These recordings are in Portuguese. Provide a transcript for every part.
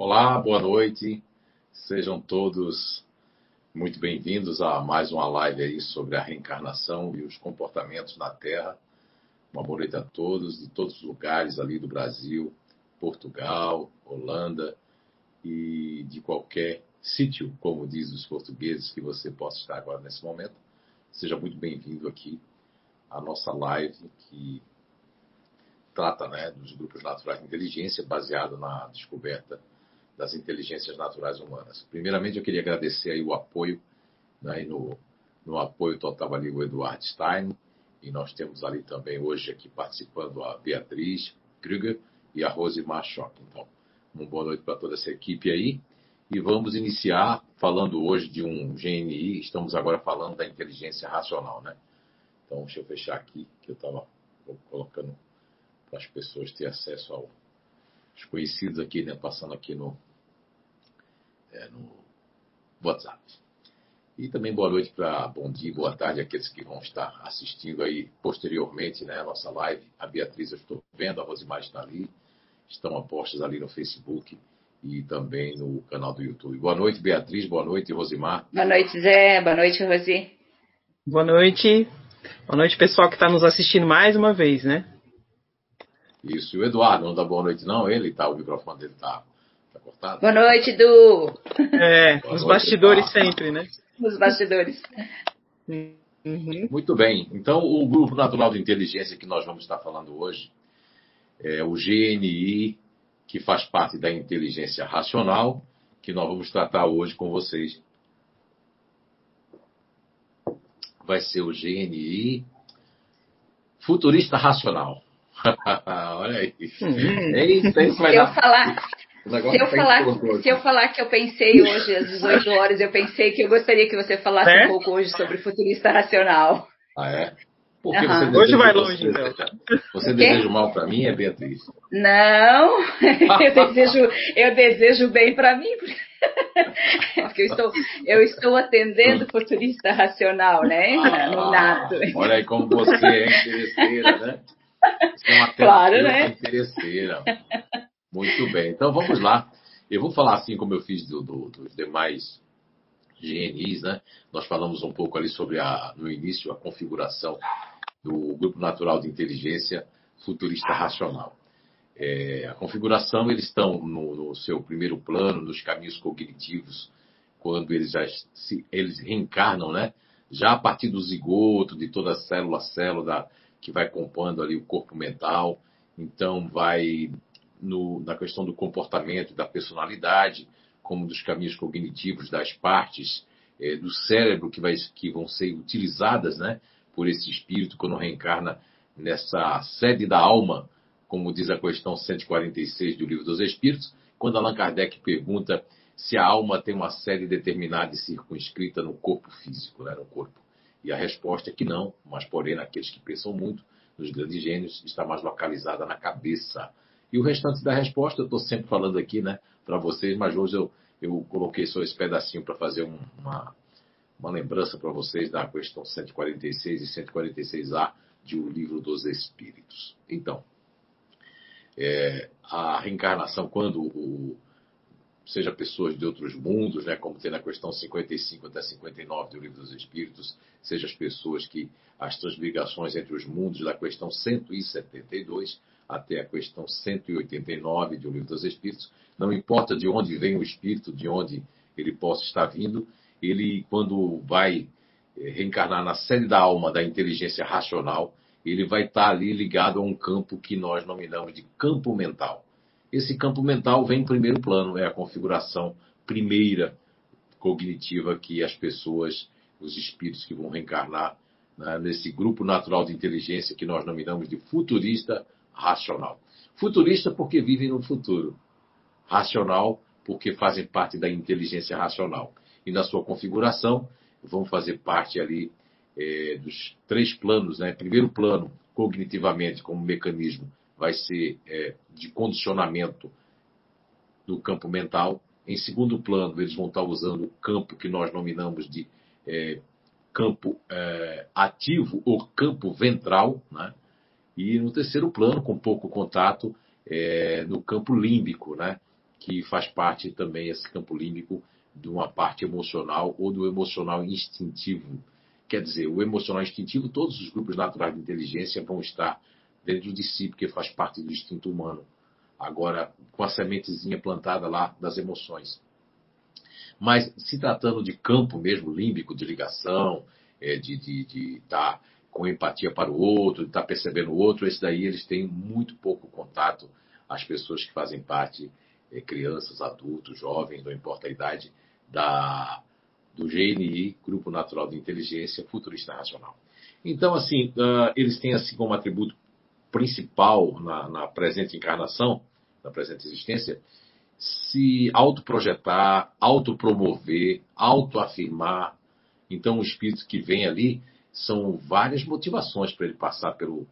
Olá, boa noite. Sejam todos muito bem-vindos a mais uma live aí sobre a reencarnação e os comportamentos na Terra. Uma boa noite a todos, de todos os lugares ali do Brasil, Portugal, Holanda e de qualquer sítio, como dizem os portugueses, que você possa estar agora nesse momento. Seja muito bem-vindo aqui à nossa live que trata né, dos grupos naturais de inteligência baseado na descoberta das inteligências naturais humanas. Primeiramente, eu queria agradecer aí o apoio, né, no, no apoio total ali o Eduardo Stein, e nós temos ali também hoje aqui participando a Beatriz Krüger e a Rose Machock. Então, uma boa noite para toda essa equipe aí. E vamos iniciar falando hoje de um GNI, estamos agora falando da inteligência racional, né? Então, deixa eu fechar aqui, que eu estava colocando para as pessoas terem acesso aos conhecidos aqui, né? Passando aqui no, é, no WhatsApp. E também boa noite para bom dia, boa tarde àqueles que vão estar assistindo aí posteriormente, né, a nossa live. A Beatriz eu estou vendo, a Rosimar está ali, estão apostas ali no Facebook e também no canal do YouTube. Boa noite, Beatriz, boa noite, Rosimar. Boa noite, Zé, boa noite, Rosi. Boa noite. Boa noite, pessoal que está nos assistindo mais uma vez, né? Isso, e o Eduardo, não dá boa noite não, ele tá, o microfone dele tá Tá cortado? Boa noite, Du. É, Boa os noite, bastidores tá. sempre, né? Os bastidores. Uhum. Muito bem. Então, o Grupo Natural de Inteligência que nós vamos estar falando hoje é o GNI, que faz parte da inteligência racional, que nós vamos tratar hoje com vocês. Vai ser o GNI futurista racional. Olha aí. Uhum. Eita, isso vai eu dar... falar, se eu, falar, se eu falar que eu pensei hoje, às 18 horas, eu pensei que eu gostaria que você falasse é? um pouco hoje sobre futurista racional. Ah, é? Porque uhum. Hoje vai longe, você, então. Você deseja mal para mim, é Beatriz? Não, eu desejo, eu desejo bem para mim, porque eu estou, eu estou atendendo futurista racional, né? Ah, no nato. Olha aí como você é interesseira, né? Você é uma claro, né? interesseira. Muito bem, então vamos lá. Eu vou falar assim como eu fiz do, do, dos demais GNIs, né? Nós falamos um pouco ali sobre a, no início a configuração do grupo natural de inteligência futurista racional. É, a configuração eles estão no, no, seu primeiro plano, nos caminhos cognitivos, quando eles já se, eles reencarnam, né? Já a partir do zigoto, de toda a célula, célula que vai compondo ali o corpo mental, então vai no, na questão do comportamento, da personalidade, como dos caminhos cognitivos, das partes é, do cérebro que, vai, que vão ser utilizadas né, por esse espírito quando reencarna nessa sede da alma, como diz a questão 146 do Livro dos Espíritos, quando Allan Kardec pergunta se a alma tem uma sede determinada e circunscrita no corpo físico, né, no corpo. E a resposta é que não, mas porém, naqueles que pensam muito, nos grandes gênios, está mais localizada na cabeça. E o restante da resposta eu estou sempre falando aqui, né, para vocês, mas hoje eu, eu coloquei só esse pedacinho para fazer um, uma, uma lembrança para vocês da questão 146 e 146A de O Livro dos Espíritos. Então, é, a reencarnação, quando o, seja pessoas de outros mundos, né, como tem na questão 55 até 59 do Livro dos Espíritos, seja as pessoas que as transmigrações entre os mundos da questão 172 até a questão 189 do Livro dos Espíritos. Não importa de onde vem o espírito, de onde ele possa estar vindo, ele, quando vai eh, reencarnar na sede da alma da inteligência racional, ele vai estar ali ligado a um campo que nós nominamos de campo mental. Esse campo mental vem em primeiro plano, é a configuração primeira cognitiva que as pessoas, os espíritos que vão reencarnar né, nesse grupo natural de inteligência que nós nominamos de futurista racional. Futurista porque vivem no futuro. Racional porque fazem parte da inteligência racional. E na sua configuração vão fazer parte ali é, dos três planos. Né? Primeiro plano, cognitivamente, como mecanismo, vai ser é, de condicionamento do campo mental. Em segundo plano, eles vão estar usando o campo que nós nominamos de é, campo ativo ou campo ventral, né? E no terceiro plano, com pouco contato, é, no campo límbico, né? que faz parte também esse campo límbico de uma parte emocional ou do emocional instintivo. Quer dizer, o emocional instintivo, todos os grupos naturais de inteligência vão estar dentro de si, porque faz parte do instinto humano. Agora, com a sementezinha plantada lá das emoções. Mas se tratando de campo mesmo límbico, de ligação, é, de estar de, de tá com empatia para o outro, de estar tá percebendo o outro, esse daí eles têm muito pouco contato, as pessoas que fazem parte, é, crianças, adultos, jovens, não importa a idade, da, do GNI, Grupo Natural de Inteligência Futurista Racional. Então, assim, uh, eles têm assim como atributo principal na, na presente encarnação, na presente existência, se autoprojetar, autopromover, autoafirmar. Então, o espírito que vem ali são várias motivações para ele passar pelo,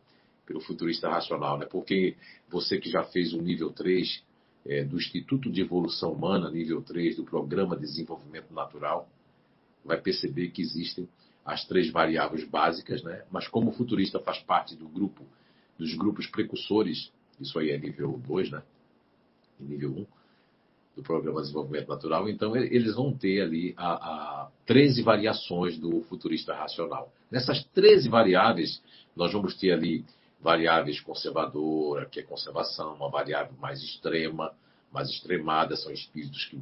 pelo futurista racional, né? Porque você que já fez o nível 3 é, do Instituto de Evolução Humana, nível 3 do Programa de Desenvolvimento Natural, vai perceber que existem as três variáveis básicas, né? Mas como o futurista faz parte do grupo dos grupos precursores, isso aí é nível 2, né? E nível 1 um, do Programa de Desenvolvimento Natural, então eles vão ter ali a, a 13 variações do futurista racional. Nessas 13 variáveis, nós vamos ter ali variáveis conservadora, que é conservação, uma variável mais extrema, mais extremada, são espíritos que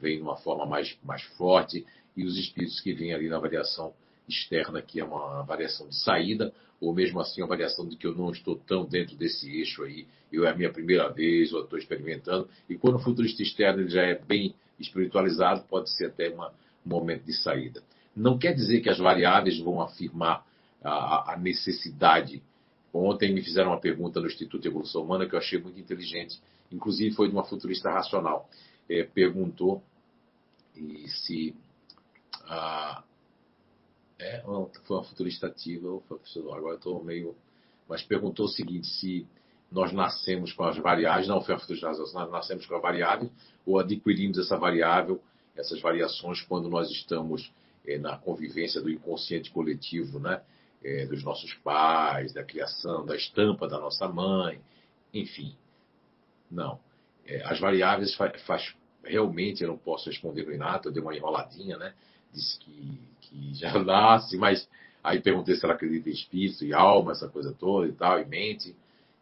vêm de uma forma mais, mais forte, e os espíritos que vêm ali na variação externa, que é uma variação de saída, ou mesmo assim uma variação de que eu não estou tão dentro desse eixo aí, eu é a minha primeira vez, ou estou experimentando, e quando o futurista externo ele já é bem espiritualizado, pode ser até uma, um momento de saída. Não quer dizer que as variáveis vão afirmar a, a necessidade Ontem me fizeram uma pergunta no Instituto de Evolução Humana que eu achei muito inteligente, inclusive foi de uma futurista racional. É, perguntou se. Ah, é, foi uma futurista ativa, agora estou meio. Mas perguntou o seguinte: se nós nascemos com as variáveis, não foi uma futurista nós nascemos com a variável ou adquirimos essa variável, essas variações, quando nós estamos é, na convivência do inconsciente coletivo, né? é, dos nossos pais, da criação, da estampa da nossa mãe, enfim. Não. É, as variáveis faz, faz, realmente eu não posso responder no Inato, eu dei uma enroladinha, né? Disse que, que já nasce, mas aí perguntei se ela acredita em espírito e alma, essa coisa toda e tal, e mente,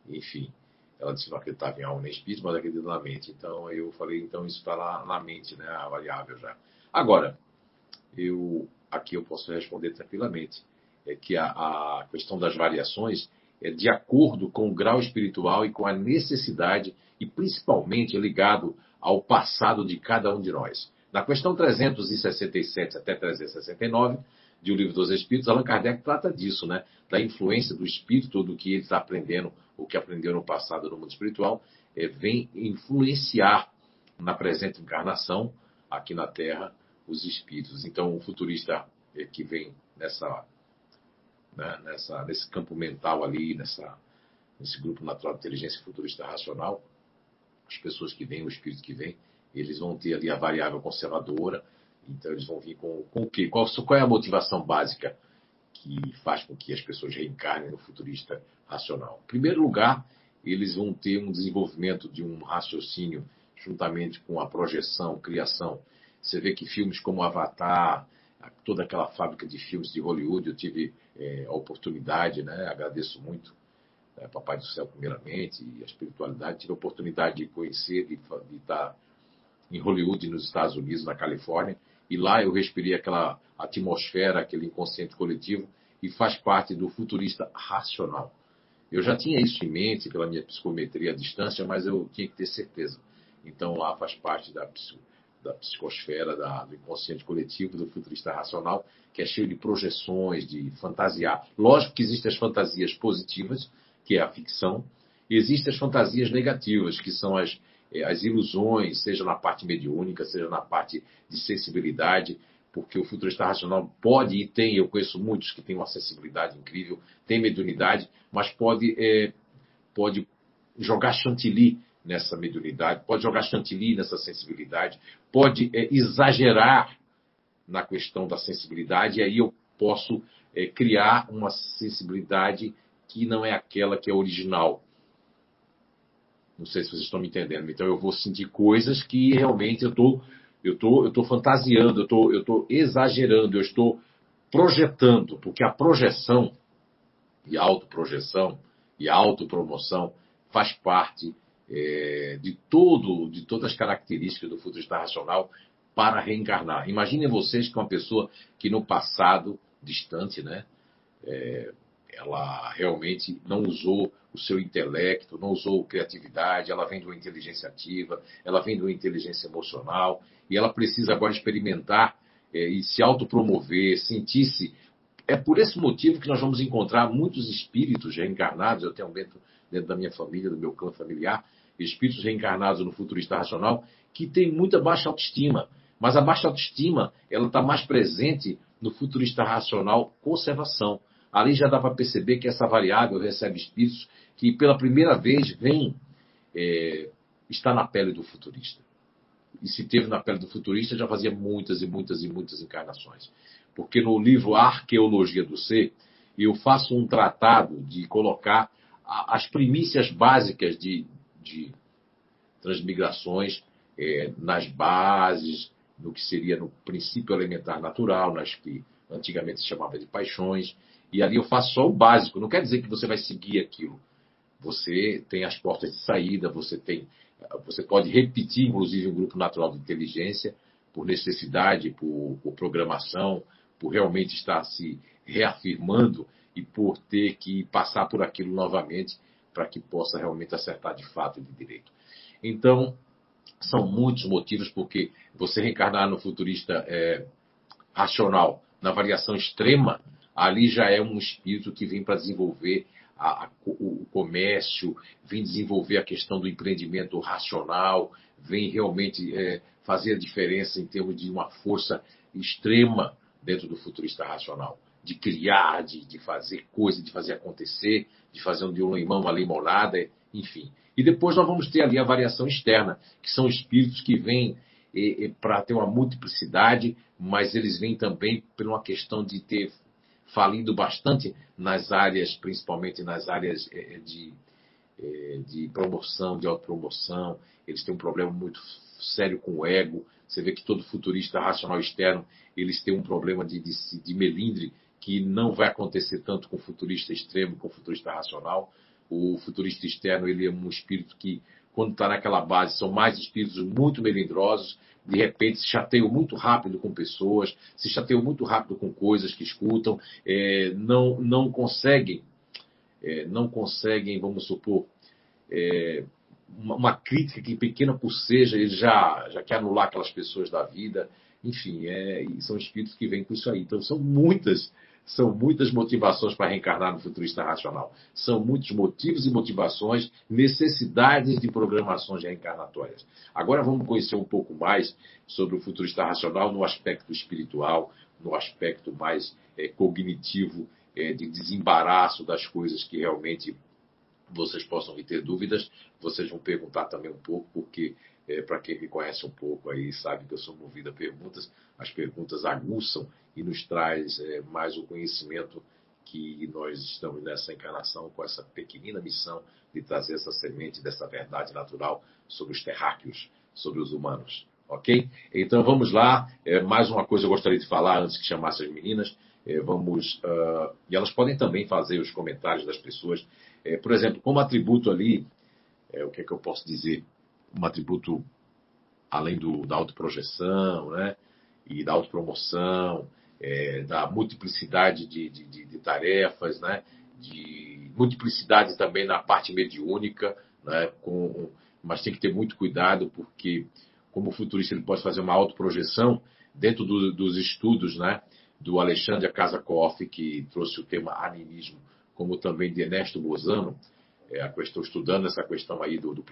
enfim. Ela disse que não acreditava em alma nem espírito, mas acredita na mente. Então eu falei, então isso está lá na mente, né? A variável já. Agora, eu aqui eu posso responder tranquilamente é que a, a questão das variações é de acordo com o grau espiritual e com a necessidade, e principalmente ligado ao passado de cada um de nós. Na questão 367 até 369 de O Livro dos Espíritos, Allan Kardec trata disso, né? da influência do espírito, do que ele está aprendendo, o que aprendeu no passado no mundo espiritual, é, vem influenciar na presente encarnação, aqui na Terra, os espíritos. Então, o futurista é, que vem nessa né, nessa, nesse campo mental ali, nessa, nesse grupo natural de inteligência futurista racional, as pessoas que vêm, o espírito que vem, eles vão ter ali a variável conservadora, então eles vão vir com, com o quê? Qual, qual é a motivação básica que faz com que as pessoas reencarnem no futurista racional? Em primeiro lugar, eles vão ter um desenvolvimento de um raciocínio juntamente com a projeção, criação. Você vê que filmes como Avatar, toda aquela fábrica de filmes de Hollywood, eu tive é, a oportunidade, né? agradeço muito, né? Papai do Céu, primeiramente, e a espiritualidade, tive a oportunidade de conhecer, de, de estar em Hollywood, nos Estados Unidos, na Califórnia, e lá eu respirei aquela atmosfera, aquele inconsciente coletivo, e faz parte do futurista racional. Eu já tinha isso em mente pela minha psicometria à distância, mas eu tinha que ter certeza. Então lá faz parte da da psicosfera, da, do inconsciente coletivo, do futurista racional, que é cheio de projeções, de fantasiar. Lógico que existem as fantasias positivas, que é a ficção, e existem as fantasias negativas, que são as, as ilusões, seja na parte mediúnica, seja na parte de sensibilidade, porque o futurista racional pode e tem, eu conheço muitos que têm uma sensibilidade incrível, tem mediunidade, mas pode, é, pode jogar chantilly nessa mediunidade, pode jogar chantilly nessa sensibilidade, pode é, exagerar na questão da sensibilidade, e aí eu posso é, criar uma sensibilidade que não é aquela que é original. Não sei se vocês estão me entendendo. Então eu vou sentir coisas que realmente eu tô, eu tô, eu tô fantasiando, eu tô, eu tô exagerando, eu estou projetando, porque a projeção e autoprojeção e autopromoção faz parte é, de todo, de todas as características do futurista racional para reencarnar. Imaginem vocês que uma pessoa que no passado distante, né, é, ela realmente não usou o seu intelecto, não usou criatividade, ela vem de uma inteligência ativa, ela vem de uma inteligência emocional, e ela precisa agora experimentar é, e se autopromover, sentir-se. É por esse motivo que nós vamos encontrar muitos espíritos reencarnados, eu tenho dentro, dentro da minha família, do meu clã familiar, espíritos reencarnados no futurista racional, que têm muita baixa autoestima. Mas a baixa autoestima, ela está mais presente no futurista racional conservação. Ali já dá para perceber que essa variável recebe espíritos que pela primeira vez vem é, está na pele do futurista. E se teve na pele do futurista, já fazia muitas e muitas e muitas encarnações. Porque no livro Arqueologia do Ser, eu faço um tratado de colocar as primícias básicas de, de transmigrações é, nas bases, no que seria no princípio elementar natural, nas que antigamente se chamava de paixões, e ali eu faço só o básico. Não quer dizer que você vai seguir aquilo. Você tem as portas de saída, você tem, você pode repetir, inclusive, um grupo natural de inteligência por necessidade, por, por programação, por realmente estar se reafirmando e por ter que passar por aquilo novamente para que possa realmente acertar de fato e de direito. Então, são muitos motivos porque você reencarnar no futurista é, racional, na variação extrema, ali já é um espírito que vem para desenvolver a, a, o, comércio, vem desenvolver a questão do empreendimento racional, vem realmente é, fazer a diferença em termos de uma força extrema dentro do futurista racional, de criar, de, de fazer coisas, de fazer acontecer, de fazer de um limão uma limonada, enfim. E depois nós vamos ter ali a variação externa, que são espíritos que vêm para ter uma multiplicidade, mas eles vêm também por uma questão de ter falido bastante nas áreas, principalmente nas áreas é, de, é, de promoção, de autopromoção. Eles têm um problema muito sério com o ego. Você vê que todo futurista racional externo, eles têm um problema de, de, de melindre que não vai acontecer tanto com o futurista extremo, com o futurista racional. O futurista externo, ele é um espírito que, quando está naquela base, são mais espíritos muito melindrosos, de repente se chateiam muito rápido com pessoas, se chateiam muito rápido com coisas que escutam, é, não, não conseguem, é, não conseguem, vamos supor, é, uma, uma, crítica que pequena por seja, ele já, já quer anular aquelas pessoas da vida, enfim, é, são espíritos que vêm com isso aí. Então são muitas são muitas motivações para reencarnar no futurista racional. São muitos motivos e motivações, necessidades de programações reencarnatórias. Agora vamos conhecer um pouco mais sobre o futurista racional no aspecto espiritual, no aspecto mais é, cognitivo, é, de desembaraço das coisas que realmente vocês possam ter dúvidas. Vocês vão perguntar também um pouco, porque é, para quem me conhece um pouco aí sabe que eu sou movido a perguntas. As perguntas aguçam e nos traz é, mais o conhecimento que nós estamos nessa encarnação com essa pequenina missão de trazer essa semente dessa verdade natural sobre os terráqueos, sobre os humanos. Ok? Então vamos lá. É, mais uma coisa eu gostaria de falar antes que chamasse as meninas. É, vamos uh, e elas podem também fazer os comentários das pessoas. É, por exemplo, como atributo ali, é, o que é que eu posso dizer? Um atributo além do, da autoprojeção, né? E da autopromoção, é, da multiplicidade de, de, de, de, tarefas, né? De multiplicidade também na parte mediúnica, né? Com, mas tem que ter muito cuidado porque como futurista ele pode fazer uma autoprojeção dentro do, dos estudos, né? Do Alexandre Kazakoff, que trouxe o tema animismo, como também de Ernesto Bozano, é, questão, estudando essa questão aí do, do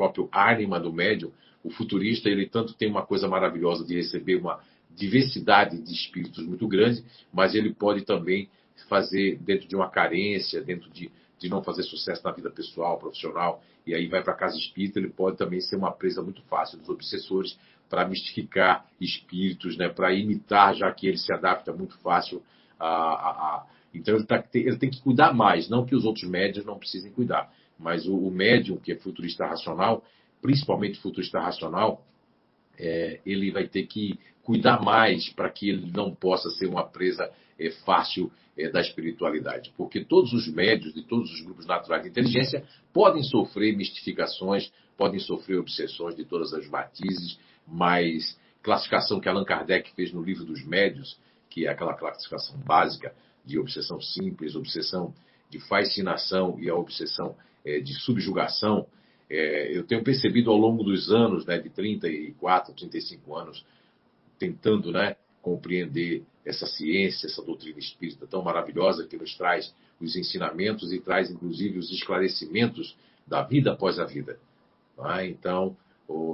próprio ânima do médium, o futurista ele tanto tem uma coisa maravilhosa de receber uma diversidade de espíritos muito grande, mas ele pode também fazer dentro de uma carência, dentro de, de não fazer sucesso na vida pessoal, profissional, e aí vai para a casa espírita, ele pode também ser uma presa muito fácil dos obsessores para mistificar espíritos, né, para imitar, já que ele se adapta muito fácil a, a, a. Então ele, tá, ele, tem que cuidar mais, não que os outros médios não precisem cuidar, mas o, o médium, que é futurista racional, principalmente futurista racional, é, ele vai ter que cuidar mais para que ele não possa ser uma presa é, fácil é, da espiritualidade. Porque todos os médios de todos os grupos naturais de inteligência podem sofrer mistificações, podem sofrer obsessões de todas as matizes, mas classificação que Allan Kardec fez no livro dos médios, que é aquela classificação básica de obsessão simples, obsessão de fascinação e a obsessão de subjugação, é, eu tenho percebido ao longo dos anos, né, de 34, 35 anos, tentando né, compreender essa ciência, essa doutrina espírita tão maravilhosa que nos traz os ensinamentos e traz inclusive os esclarecimentos da vida após a vida. É? Então,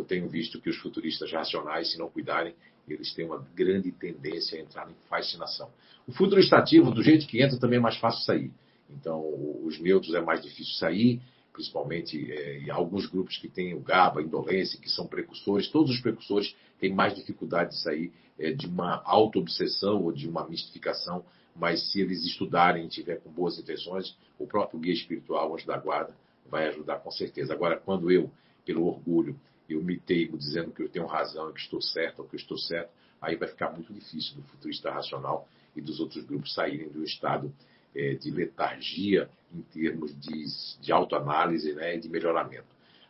tenho visto que os futuristas racionais, se não cuidarem, eles têm uma grande tendência a entrar em fascinação. O futurista ativo, do jeito que entra, também é mais fácil sair. Então, os neutros é mais difícil sair, principalmente é, em alguns grupos que têm o GABA, indolência, que são precursores, todos os precursores têm mais dificuldade de sair é, de uma auto-obsessão ou de uma mistificação, mas se eles estudarem e tiver com boas intenções, o próprio guia espiritual, anjo da guarda, vai ajudar com certeza. Agora, quando eu, pelo orgulho, eu me teimo dizendo que eu tenho razão, que estou certo ou que eu estou certo, aí vai ficar muito difícil do futurista racional e dos outros grupos saírem do estado é, de letargia em termos de, de autoanálise né, e de melhoramento.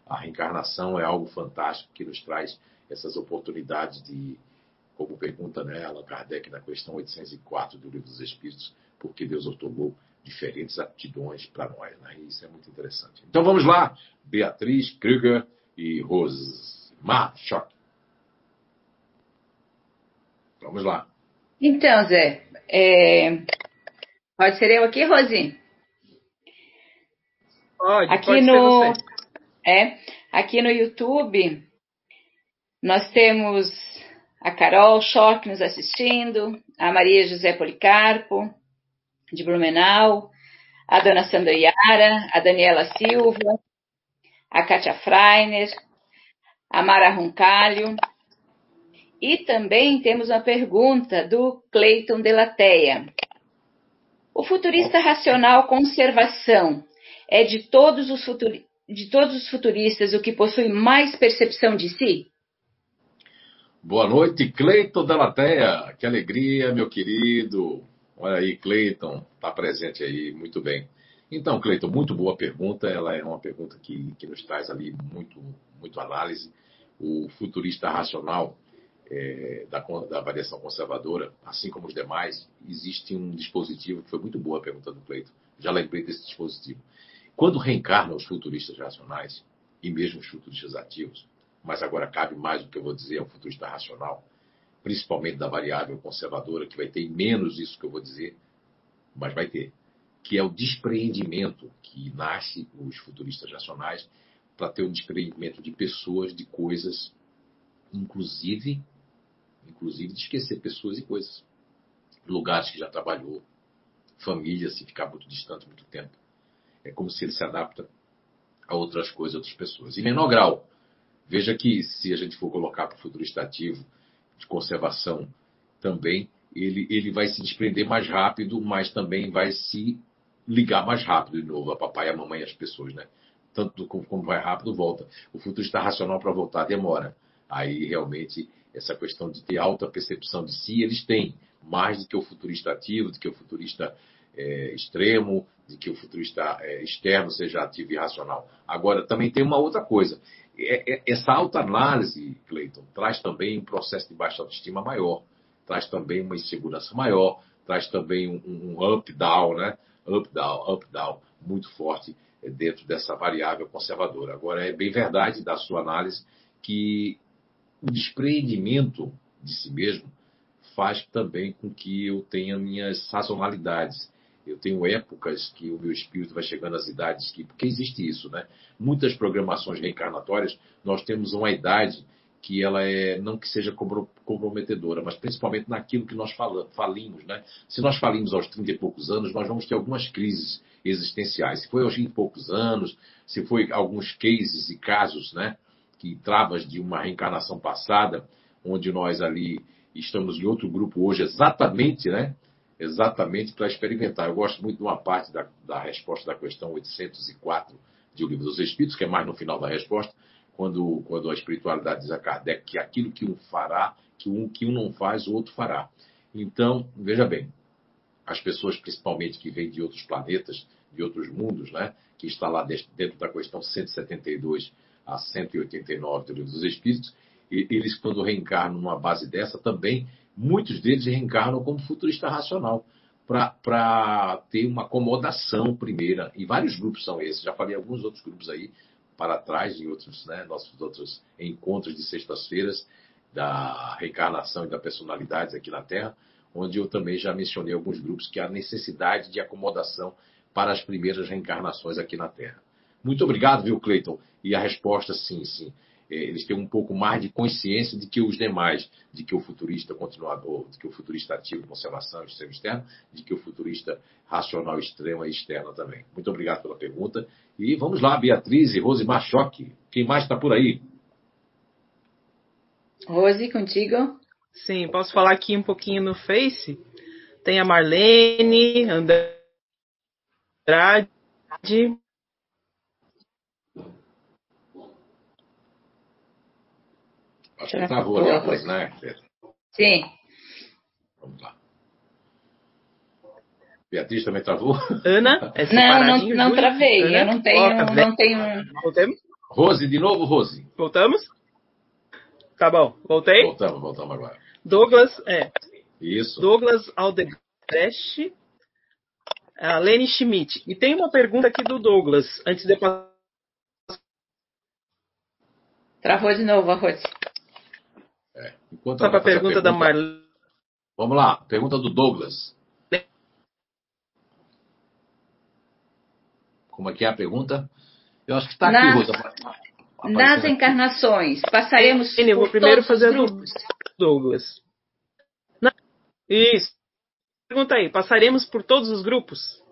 A reencarnação é algo fantástico que nos traz essas oportunidades de, como pergunta né, Allan Kardec na questão 804 do Livro dos Espíritos, porque Deus otorgou diferentes aptidões para nós. Né? Isso é muito interessante. Então vamos lá, Beatriz Krüger e Rosmar Schock. Vamos lá. Então, Zé, é, Pode ser eu aqui, Rosi? Pode, aqui pode no. É, aqui no YouTube, nós temos a Carol Schock nos assistindo, a Maria José Policarpo, de Blumenau, a dona Sandra Yara, a Daniela Silva, a Kátia Freiner, a Mara Roncalho. E também temos uma pergunta do Cleiton Delateia. O futurista racional conservação é de todos os, futuri de todos os futuristas o que possui mais percepção de si? Boa noite, Cleiton Delateia. Que alegria, meu querido. Olha aí, Cleiton, está presente aí, muito bem. Então, Cleiton, muito boa pergunta. Ela é uma pergunta que, que nos traz ali muito, muito análise. O futurista racional é, da, da avaliação conservadora, assim como os demais, existe um dispositivo, que foi muito boa a pergunta do Cleito, já lembrei desse dispositivo. Quando reencarnam os futuristas racionais, e mesmo os futuristas ativos, mas agora cabe mais o que eu vou dizer ao futurista racional, principalmente da variável conservadora, que vai ter menos isso que eu vou dizer, mas vai ter, que é o despreendimento que nasce os futuristas racionais para ter o despreendimento de pessoas, de coisas, inclusive inclusive de esquecer pessoas e coisas. Lugares que já trabalhou, família, se ficar muito distante muito tempo. É como se ele se adapta a outras coisas, outras pessoas. Em menor grau, veja que se a gente for colocar para o futuro estativo de conservação também, ele, ele vai se desprender mais rápido, mas também vai se ligar mais rápido de novo a papai, a mamãe e as pessoas, né? Tanto como vai rápido, volta. O futuro está racional para voltar, demora. Aí realmente essa questão de ter alta percepção de si, eles têm mais do que o futurista ativo, do que o futurista é, extremo, de que o futurista é, externo seja ativo e racional. Agora, também tem uma outra coisa. É, é essa autoanálise, Cleiton, traz também um processo de baixa autoestima maior, traz também uma insegurança maior, traz também um, um up-down, né? Up-down, up-down, muito forte é, dentro dessa variável conservadora. Agora, é bem verdade da sua análise que o despreendimento de si mesmo faz também com que eu tenha minhas sazonalidades. Eu tenho épocas que o meu espírito vai chegando às idades que. Porque existe isso, né? Muitas programações reencarnatórias, nós temos uma idade que ela é. Não que seja comprometedora, mas principalmente naquilo que nós falimos, né? Se nós falimos aos 30 e poucos anos, nós vamos ter algumas crises existenciais. Se foi aos 20 e poucos anos, se foi alguns cases e casos, né? Que travas de uma reencarnação passada, onde nós ali estamos em outro grupo hoje, exatamente, né? Exatamente para experimentar. Eu gosto muito de uma parte da, da resposta da questão 804 de O Livro dos Espíritos, que é mais no final da resposta, quando, quando a espiritualidade diz a Kardec que aquilo que um fará, que um, que um não faz, o outro fará. Então, veja bem, as pessoas, principalmente que vêm de outros planetas, de outros mundos, né, que está lá dentro da questão 172 a 189 do Livro dos Espíritos, e eles, quando reencarnam numa base dessa, também, muitos deles reencarnam como futurista racional, para ter uma acomodação primeira. E vários grupos são esses, já falei alguns outros grupos aí, para trás, em outros, né, nossos outros encontros de sextas-feiras, da reencarnação e da personalidade aqui na Terra, onde eu também já mencionei alguns grupos que há necessidade de acomodação para as primeiras reencarnações aqui na Terra. Muito obrigado, viu, Cleiton? E a resposta, sim, sim. É, eles têm um pouco mais de consciência de que os demais, de que o futurista continuador, de que o futurista ativo de conservação extremo externo, de que o futurista racional extremo e externo também. Muito obrigado pela pergunta. E vamos lá, Beatriz e Rose Machoque. Quem mais está por aí? Rose, contigo? Sim, posso falar aqui um pouquinho no Face? Tem a Marlene, André Andrade. Acho que travou ali atrás, né? Sim. Vamos lá. Beatriz também travou? Ana? É não, não, não travei. Ana? Eu não tenho, oh, não tenho. Voltemos? Rose, de novo, Rose. Voltamos? Tá bom, voltei? Voltamos, voltamos agora. Douglas, é. Isso. Douglas Aldebrecht a Lene Schmidt. E tem uma pergunta aqui do Douglas, antes de passar. Travou de novo, Arroz. É, enquanto Só para a pergunta, pergunta da Marlene. Vamos lá, pergunta do Douglas. Como é que é a pergunta? Eu acho que está aqui, Rosa. Nas encarnações, passaremos Eu vou primeiro fazer grupos. Douglas. Isso pergunta aí, passaremos por todos os grupos?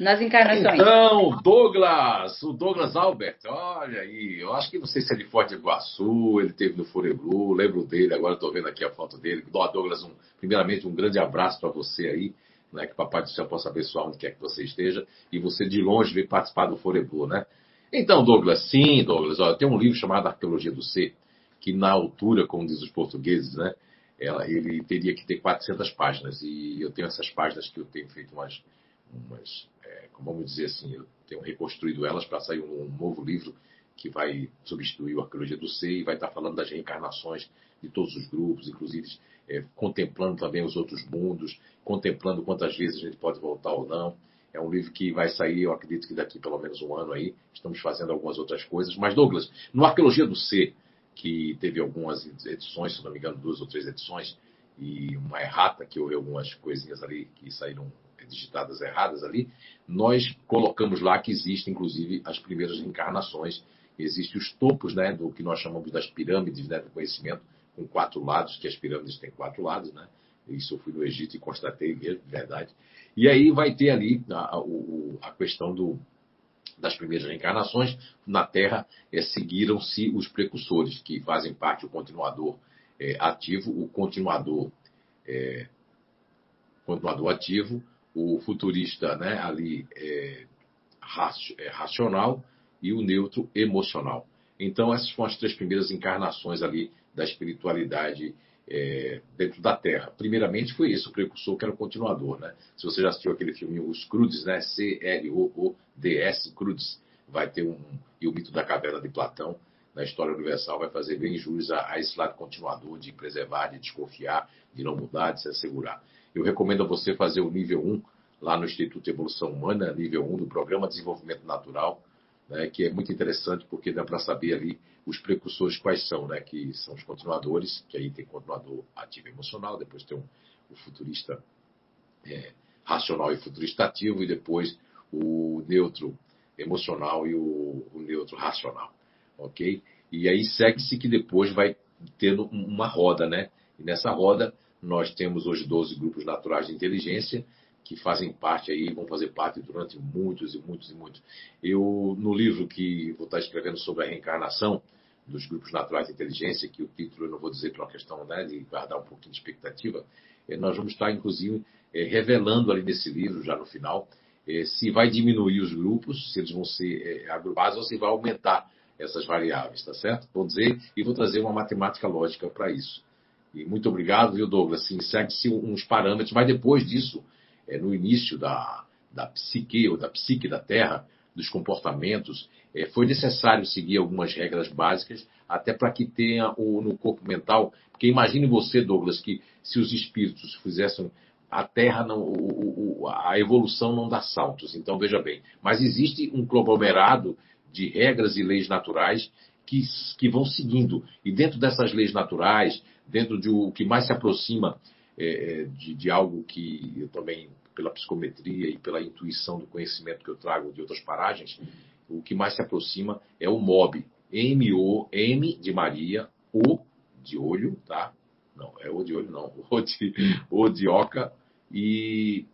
Nas encarnações. Então, Douglas, o Douglas Albert, olha aí, eu acho que não sei se ele é de Forte Iguaçu, ele teve no Foreblu, lembro dele, agora estou vendo aqui a foto dele. Douglas, um, primeiramente, um grande abraço para você aí, né, que o Papai do Céu possa abençoar onde quer que você esteja, e você de longe veio participar do Foreblu, né? Então, Douglas, sim, Douglas, olha, tem um livro chamado Arqueologia do Ser, que na altura, como diz os portugueses, né, ela, ele teria que ter 400 páginas. E eu tenho essas páginas que eu tenho feito umas, umas vamos dizer assim, eu tenho reconstruído elas para sair um, novo livro que vai substituir o Arqueologia do Ser e vai estar falando das reencarnações de todos os grupos, inclusive é, contemplando também os outros mundos, contemplando quantas vezes a gente pode voltar ou não. É um livro que vai sair, eu acredito que daqui pelo menos um ano aí. Estamos fazendo algumas outras coisas. Mas, Douglas, no Arqueologia do Ser, que teve algumas edições, se não me engano, duas ou três edições, e uma errata, que houve algumas coisinhas ali que saíram digitadas erradas ali, nós colocamos lá que existem, inclusive, as primeiras encarnações, existem os topos, né, do que nós chamamos das pirâmides né, do conhecimento, com quatro lados, que as pirâmides têm quatro lados, né? Isso eu fui no Egito e constatei mesmo, verdade. E aí vai ter ali a, a, a questão do, das primeiras reencarnações na Terra é, seguiram-se os precursores, que fazem parte do continuador é, ativo, o continuador, é, continuador ativo, o futurista né, ali é, é, racional e o neutro emocional. Então, essas foram as três primeiras encarnações ali da espiritualidade é, dentro da Terra. Primeiramente foi isso, o precursor que era o continuador, né? Se você já assistiu aquele filme Os Crudes, né? C-R-O-O-D-S, Crudes, vai ter um... E o mito da caverna de Platão, na história universal, vai fazer bem jus a, a esse lado continuador de preservar, de desconfiar, de não mudar, de se assegurar. Eu recomendo a você fazer o nível 1 lá no Instituto de Evolução Humana, nível 1 do Programa de Desenvolvimento Natural, né, que é muito interessante porque dá para saber ali os precursores quais são, né, que são os continuadores, que aí tem continuador ativo emocional, depois tem um, o futurista é, racional e futurista ativo, e depois o neutro emocional e o, o neutro racional, ok? E aí segue-se que depois vai tendo uma roda, né? E nessa roda nós temos hoje 12 grupos naturais de inteligência, que fazem parte aí, vão fazer parte durante muitos e muitos e muitos. Eu, no livro que vou estar escrevendo sobre a reencarnação dos grupos naturais de inteligência, que o título eu não vou dizer por uma questão né, de guardar um pouquinho de expectativa, eh, nós vamos estar, inclusive, eh, revelando ali nesse livro, já no final, é, se vai diminuir os grupos, se eles vão ser agrupados ou se vai aumentar essas variáveis, tá certo? Vou dizer e vou trazer uma matemática lógica para isso. E muito obrigado, viu, Douglas? Sim, segue-se uns parâmetros, mas depois disso, é, no início da, da psique ou da psique da Terra, dos comportamentos, é, foi necessário seguir algumas regras básicas, até para que tenha o, no corpo mental. Porque imagine você, Douglas, que se os espíritos fizessem a Terra, não, o, o, a evolução não dá saltos. Então, veja bem. Mas existe um conglomerado de regras e leis naturais que, que vão seguindo. E dentro dessas leis naturais, dentro de o que mais se aproxima é, é de, de, algo que eu também, pela psicometria e pela intuição do conhecimento que eu trago de outras paragens, o que mais se aproxima é o MOB. M-O, M de Maria, O de olho, tá? Não, é O de olho, não. O de, o de oca e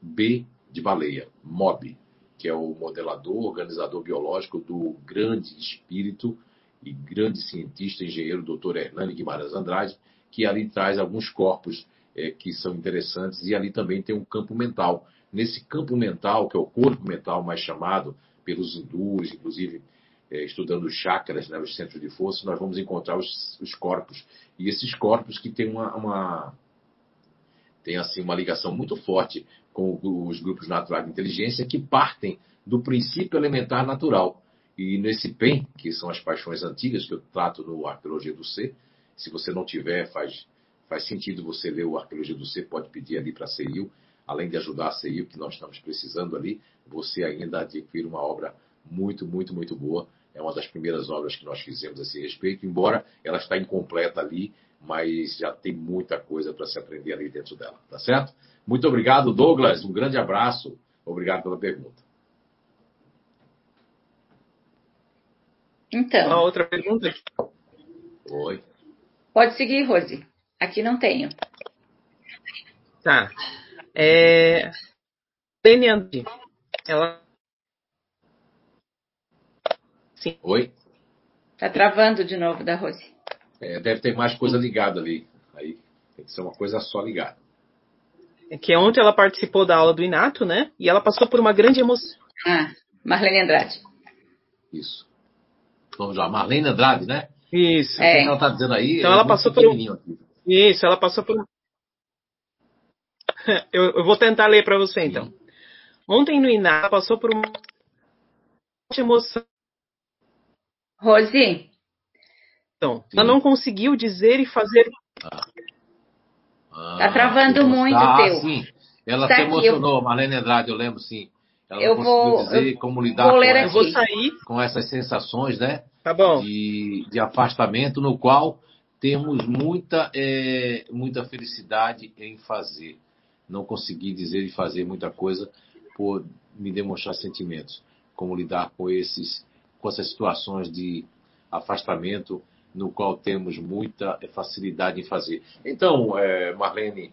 B de baleia, MOB, que é o modelador, organizador biológico do grande espírito e grande cientista, engenheiro, doutor Hernani Guimarães Andrade, que ali traz alguns corpos é, que são interessantes e ali também tem um campo mental. Nesse campo mental, que é o corpo mental mais chamado pelos hindus, inclusive é, estudando os chakras, né, os centros de força, nós vamos encontrar os, os corpos. E esses corpos que têm uma, uma, tem assim uma ligação muito forte com os grupos naturais de inteligência que partem do princípio elementar natural. E nesse PEN, que são as paixões antigas que eu trato no Arqueologia do Ser, se você não tiver, faz, faz sentido você ler o Arqueologia do Ser, pode pedir ali para a CEIU, além de ajudar a CEIU, que nós estamos precisando ali, você ainda adquire uma obra muito, muito, muito boa. É uma das primeiras obras que nós fizemos a esse respeito, embora ela está incompleta ali, mas já tem muita coisa para se aprender ali dentro dela, tá certo? Muito obrigado, Douglas. Um grande abraço. Obrigado pela pergunta. Então. Uma outra pergunta? Oi. Pode seguir, Rose. Aqui não tenho. Tá. É... Lene ela. Sim. Oi. Tá travando de novo da Rose. É, deve ter mais coisa ligada ali. Aí tem que ser uma coisa só ligada. É que ontem ela participou da aula do Inato, né? E ela passou por uma grande emoção. Ah, Marlene Andrade. Isso. Vamos lá, Marlene Andrade, né? Isso. É. O que ela está dizendo aí? Então é ela passou por um... Isso, ela passou por eu, eu, vou tentar ler para você então. Sim. Ontem no ela passou por uma emoção. Rose, então, ela não conseguiu dizer e fazer. Ah. Ah, tá travando muito o teu. Sim. Ela tá se emocionou, eu... Marlene Andrade, eu lembro sim. Ela eu não conseguiu vou, dizer como lidar com, essa, com, essas sensações, né? Tá bom. De, de afastamento, no qual temos muita, é, muita felicidade em fazer. Não consegui dizer e fazer muita coisa por me demonstrar sentimentos. Como lidar com esses, com essas situações de afastamento no qual temos muita facilidade em fazer. Então, é, Marlene,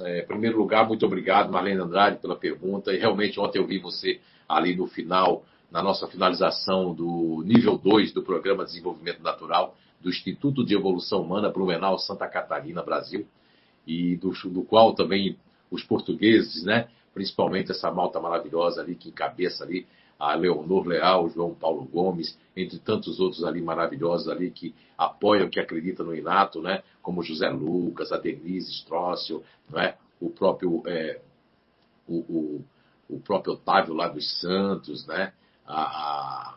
é, em primeiro lugar, muito obrigado, Marlene Andrade, pela pergunta. E realmente, ontem eu vi você ali no final, na nossa finalização do nível 2 do Programa de Desenvolvimento Natural do Instituto de Evolução Humana Blumenau, Santa Catarina, Brasil, e do, do qual também os portugueses, né, principalmente essa malta maravilhosa ali que encabeça ali a Leonor Leal, João Paulo Gomes, entre tantos outros ali maravilhosos ali que apoiam, que acreditam no Inato, né? Como José Lucas, a Denise Strócio, é? o próprio é, o, o, o, próprio Otávio lá dos Santos, né? A,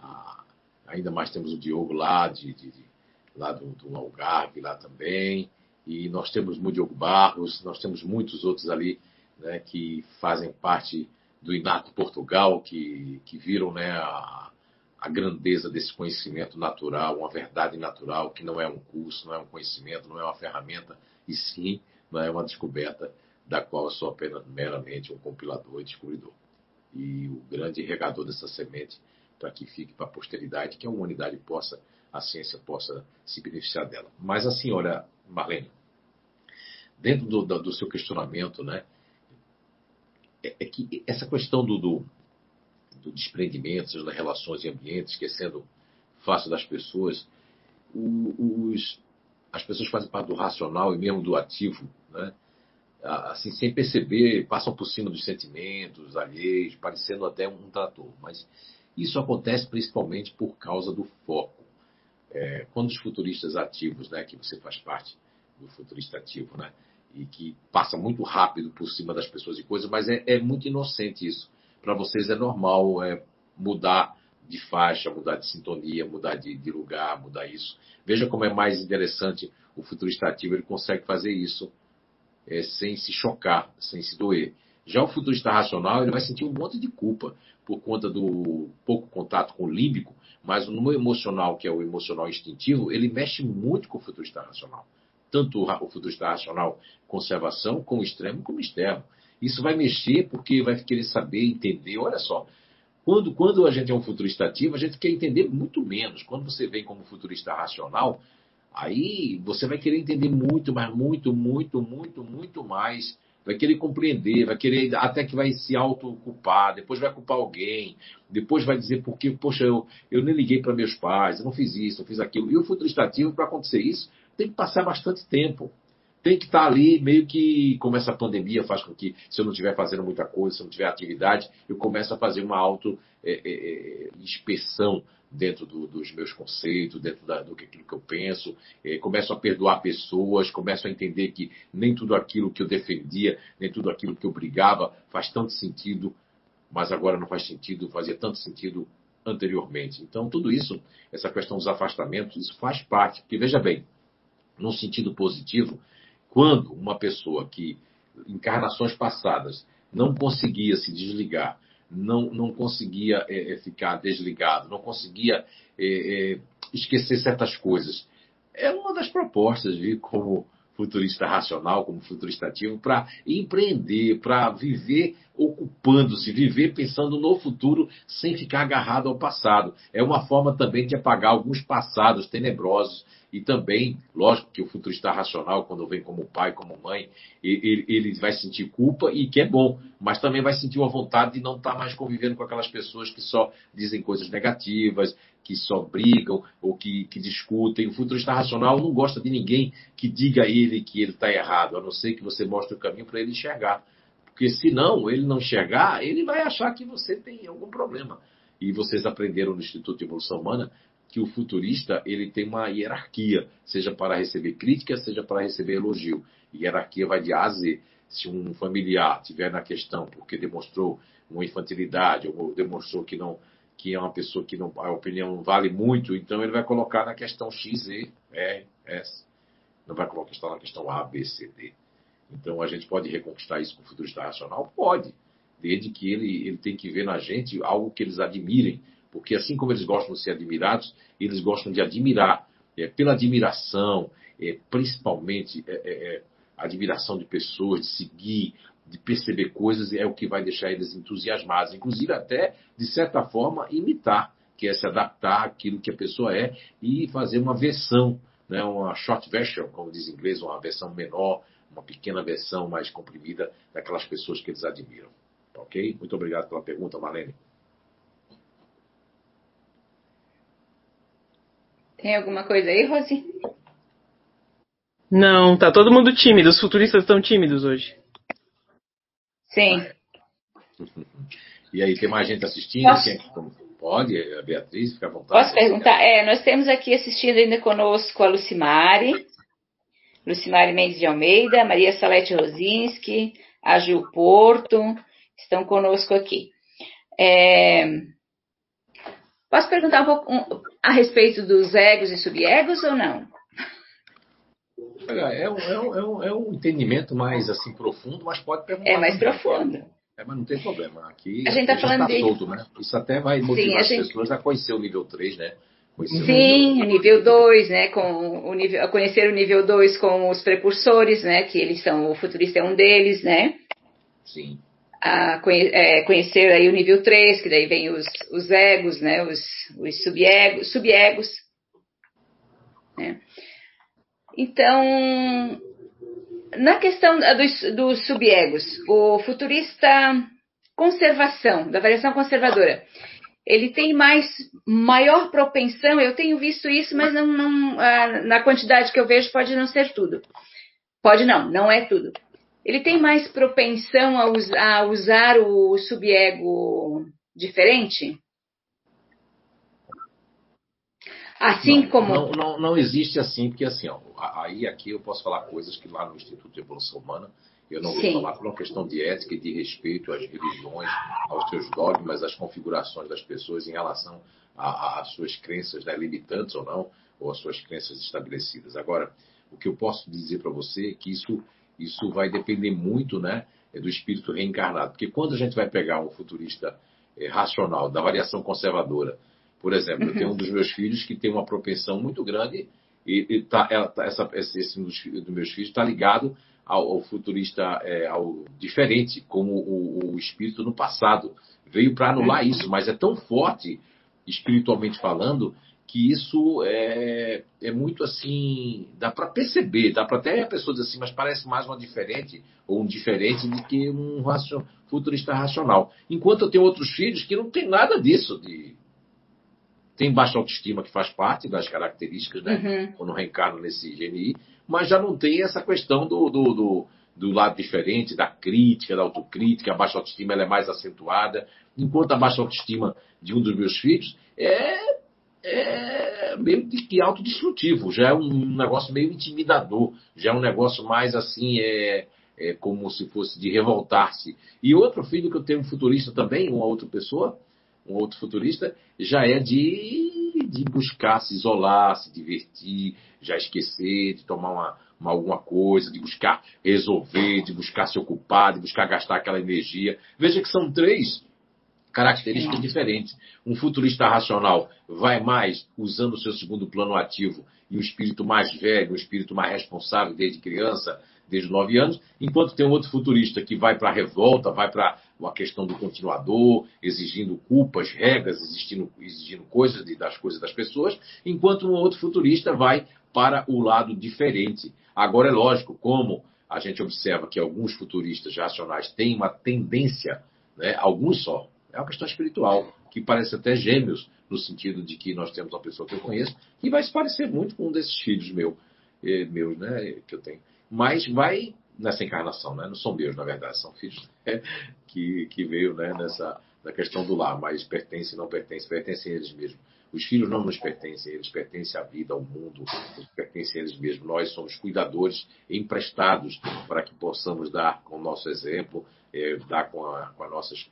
a, ainda mais temos o Diogo lá de, de, de lá do, do Algarve lá também e nós temos o Diogo Barros, nós temos muitos outros ali né, que fazem parte do Inato Portugal, que, que viram né, a, a grandeza desse conhecimento natural, uma verdade natural, que não é um curso, não é um conhecimento, não é uma ferramenta, e sim não é uma descoberta da qual eu sou apenas meramente um compilador e descobridor. E o grande regador dessa semente para que fique para a posteridade, que a humanidade possa, a ciência possa se beneficiar dela. Mas assim, olha, Marlene, dentro do, do, seu questionamento, né, é, é que essa questão do, do, do desprendimento, das relações e ambientes, esquecendo fácil das pessoas, os, as pessoas fazem parte do racional e mesmo do ativo, né? Assim, sem perceber, passam por cima dos sentimentos alheios, parecendo até um trator. Mas isso acontece principalmente por causa do foco. É, quando os futuristas ativos, né, que você faz parte do futurista ativo, né, e que passa muito rápido por cima das pessoas e coisas, mas é, é muito inocente isso. Para vocês é normal é, mudar de faixa, mudar de sintonia, mudar de, de, lugar, mudar isso. Veja como é mais interessante o futurista ativo, ele consegue fazer isso é, sem se chocar, sem se doer. Já o futurista racional, ele vai sentir um monte de culpa por conta do pouco contato com o límbico, mas no emocional, que é o emocional instintivo, ele mexe muito com o futurista racional. Tanto o futurista racional conservação, como extremo, como externo. Isso vai mexer porque vai querer saber, entender. Olha só, quando, quando a gente é um futurista ativo, a gente quer entender muito menos. Quando você vem como futurista racional, aí você vai querer entender muito, mas muito, muito, muito, muito mais. Vai querer compreender, vai querer, até que vai se autoculpar, depois vai culpar alguém, depois vai dizer porque, poxa, eu, eu nem liguei para meus pais, eu não fiz isso, eu fiz aquilo. E o futurista ativo, para acontecer isso, tem que passar bastante tempo tem que estar ali meio que, como essa pandemia faz com que, se eu não estiver fazendo muita coisa, se eu não tiver atividade, eu começo a fazer uma auto-inspeção é, é, é dentro do, dos meus conceitos, dentro da, do que, aquilo que eu penso, é, começo a perdoar pessoas, começo a entender que nem tudo aquilo que eu defendia, nem tudo aquilo que eu brigava faz tanto sentido, mas agora não faz sentido, fazia tanto sentido anteriormente. Então, tudo isso, essa questão dos afastamentos, isso faz parte, porque veja bem, num sentido positivo, quando uma pessoa que, encarnações passadas, não conseguia se desligar, não, não conseguia é, ficar desligado, não conseguia é, esquecer certas coisas, é uma das propostas, viu, como futurista racional, como futurista ativo, para empreender, para viver ocupando-se, viver pensando no futuro sem ficar agarrado ao passado. É uma forma também de apagar alguns passados tenebrosos e também, lógico que o futurista racional, quando vem como pai, como mãe, ele, ele vai sentir culpa e que é bom, mas também vai sentir uma vontade de não estar tá mais convivendo com aquelas pessoas que só dizem coisas negativas, que só brigam ou que, que discutem. O futurista racional não gosta de ninguém que diga a ele que ele está errado, a não ser que você mostre o caminho para ele enxergar. Porque se não, ele não enxergar, ele vai achar que você tem algum problema. E vocês aprenderam no Instituto de Evolução Humana que o futurista ele tem uma hierarquia, seja para receber crítica, seja para receber elogio. hierarquia vai de A a Z. Se um familiar tiver na questão porque demonstrou uma infantilidade ou demonstrou que não que é uma pessoa que não, a opinião não vale muito, então ele vai colocar na questão X, E, R, S. Não vai colocar na questão A, B, C, D. Então a gente pode reconquistar isso com o futurista racional? Pode. Desde que ele, ele tem que ver na gente algo que eles admirem, porque assim como eles gostam de ser admirados, eles gostam de admirar. É, pela admiração, é, principalmente é, é, é admiração de pessoas, de seguir, de perceber coisas, é o que vai deixar eles entusiasmados. Inclusive até, de certa forma, imitar, que é se adaptar àquilo que a pessoa é e fazer uma versão, né, uma short version, como diz em inglês, uma versão menor, uma pequena versão mais comprimida daquelas pessoas que eles admiram. Ok? Muito obrigado pela pergunta, Marlene. Tem alguma coisa aí, Rosi? Não, tá todo mundo tímido. Os futuristas estão tímidos hoje. Sim. E aí, tem mais gente assistindo? Posso... É pode? A Beatriz, fica à vontade. Posso perguntar? É, nós temos aqui assistindo ainda conosco a Lucimari, Lucimari Mendes de Almeida, Maria Salete Rosinski, a Gil Porto, estão conosco aqui. É, Posso perguntar um pouco um, a respeito dos egos e subegos ou não? É um, é, um, é, um, é um entendimento mais assim profundo, mas pode perguntar. É mais profundo. É, mas não tem problema. Aqui a gente está falando tá de... solto, né? Isso até vai motivar Sim, as gente... pessoas a conhecer o nível 3, né? Sim, o nível 2, né? Com o nível, conhecer o nível 2 com os precursores, né? Que eles são, o futurista é um deles, né? Sim a é, conhecer aí o nível 3, que daí vem os, os egos, né, os, os subegos, subegos né? Então, na questão dos, dos subegos, o futurista conservação, da variação conservadora, ele tem mais maior propensão, eu tenho visto isso, mas não, não, na quantidade que eu vejo pode não ser tudo. Pode não, não é tudo ele tem mais propensão a, us a usar o subego diferente? Assim não, como. Não, não, não, existe assim, porque assim, ó, aí aqui eu posso falar coisas que lá no Instituto de Evolução Humana eu não vou falar por uma questão de ética e de respeito às religiões, aos seus dogmas, às configurações das pessoas em relação às suas crenças, né, limitantes ou não, ou às suas crenças estabelecidas. Agora, o que eu posso dizer para você é que isso, isso vai depender muito né, do espírito reencarnado. Porque quando a gente vai pegar um futurista é, racional, da variação conservadora, por exemplo, eu tenho um dos meus filhos que tem uma propensão muito grande e, e tá, ela, tá, essa, esse dos, dos meus filhos está ligado ao, ao futurista, é, ao diferente, como o, o, espírito no passado. Veio para anular isso, mas é tão forte, espiritualmente falando, que isso é, é muito assim. dá para perceber, dá para até a pessoa dizer assim, mas parece mais uma diferente, ou um diferente do que um racion, futurista racional. Enquanto eu tenho outros filhos que não tem nada disso de tem baixa autoestima que faz parte das características, né? Uhum. Quando reencarna nesse GNI, mas já não tem essa questão do, do, do, do, lado diferente, da crítica, da autocrítica, a baixa autoestima é mais acentuada, enquanto a baixa autoestima de um dos meus filhos é, é meio que autodestrutivo, já é um negócio meio intimidador, já é um negócio mais assim, é, é como se fosse de revoltar-se. E outro filho que eu tenho, um futurista também, uma outra pessoa, um outro futurista, já é de, de buscar se isolar, se divertir, já esquecer, de tomar uma, uma, alguma coisa, de buscar resolver, de buscar se ocupar, de buscar gastar aquela energia. Veja que são três características diferentes. Um futurista racional vai mais usando o seu segundo plano ativo e um espírito mais velho, um espírito mais responsável desde criança, desde nove anos, enquanto tem um outro futurista que vai para a revolta, vai para a questão do continuador, exigindo culpas, regras, exigindo, exigindo coisas das coisas das pessoas, enquanto um outro futurista vai para o lado diferente. Agora é lógico, como a gente observa que alguns futuristas racionais têm uma tendência, né, alguns só, é uma questão espiritual, que parece até gêmeos, no sentido de que nós temos uma pessoa que eu conheço, que vai se parecer muito com um desses filhos meu, eh, meus, né, que eu tenho mas vai nessa encarnação, né? Não são meus, na verdade, são filhos né? que, que veio né? nessa na questão do lar, mas pertence não pertence, pertencem a eles mesmos. Os filhos não nos pertencem, eles pertencem à vida, ao mundo, eles pertencem a eles mesmos. Nós somos cuidadores emprestados para que possamos dar com o nosso exemplo, é, dar com, a, com a nossas,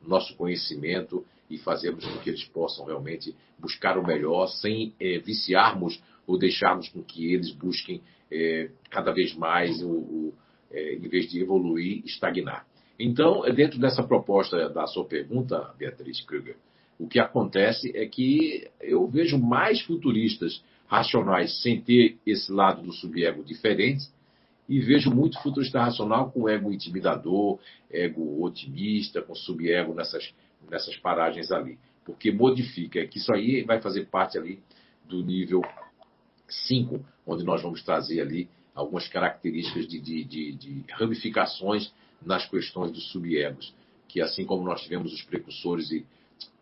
nosso conhecimento e fazermos com que eles possam realmente buscar o melhor sem é, viciarmos ou deixarmos com que eles busquem é, cada vez mais, o, o é, em vez de evoluir, estagnar. Então, dentro dessa proposta da sua pergunta, Beatriz Kruger, o que acontece é que eu vejo mais futuristas racionais sem ter esse lado do subego diferente e vejo muito futurista racional com ego intimidador, ego otimista, com subego nessas, nessas paragens ali. Porque modifica, é que isso aí vai fazer parte ali do nível 5, onde nós vamos trazer ali algumas características de, de, de, de ramificações nas questões dos subegos, que assim como nós tivemos os precursores e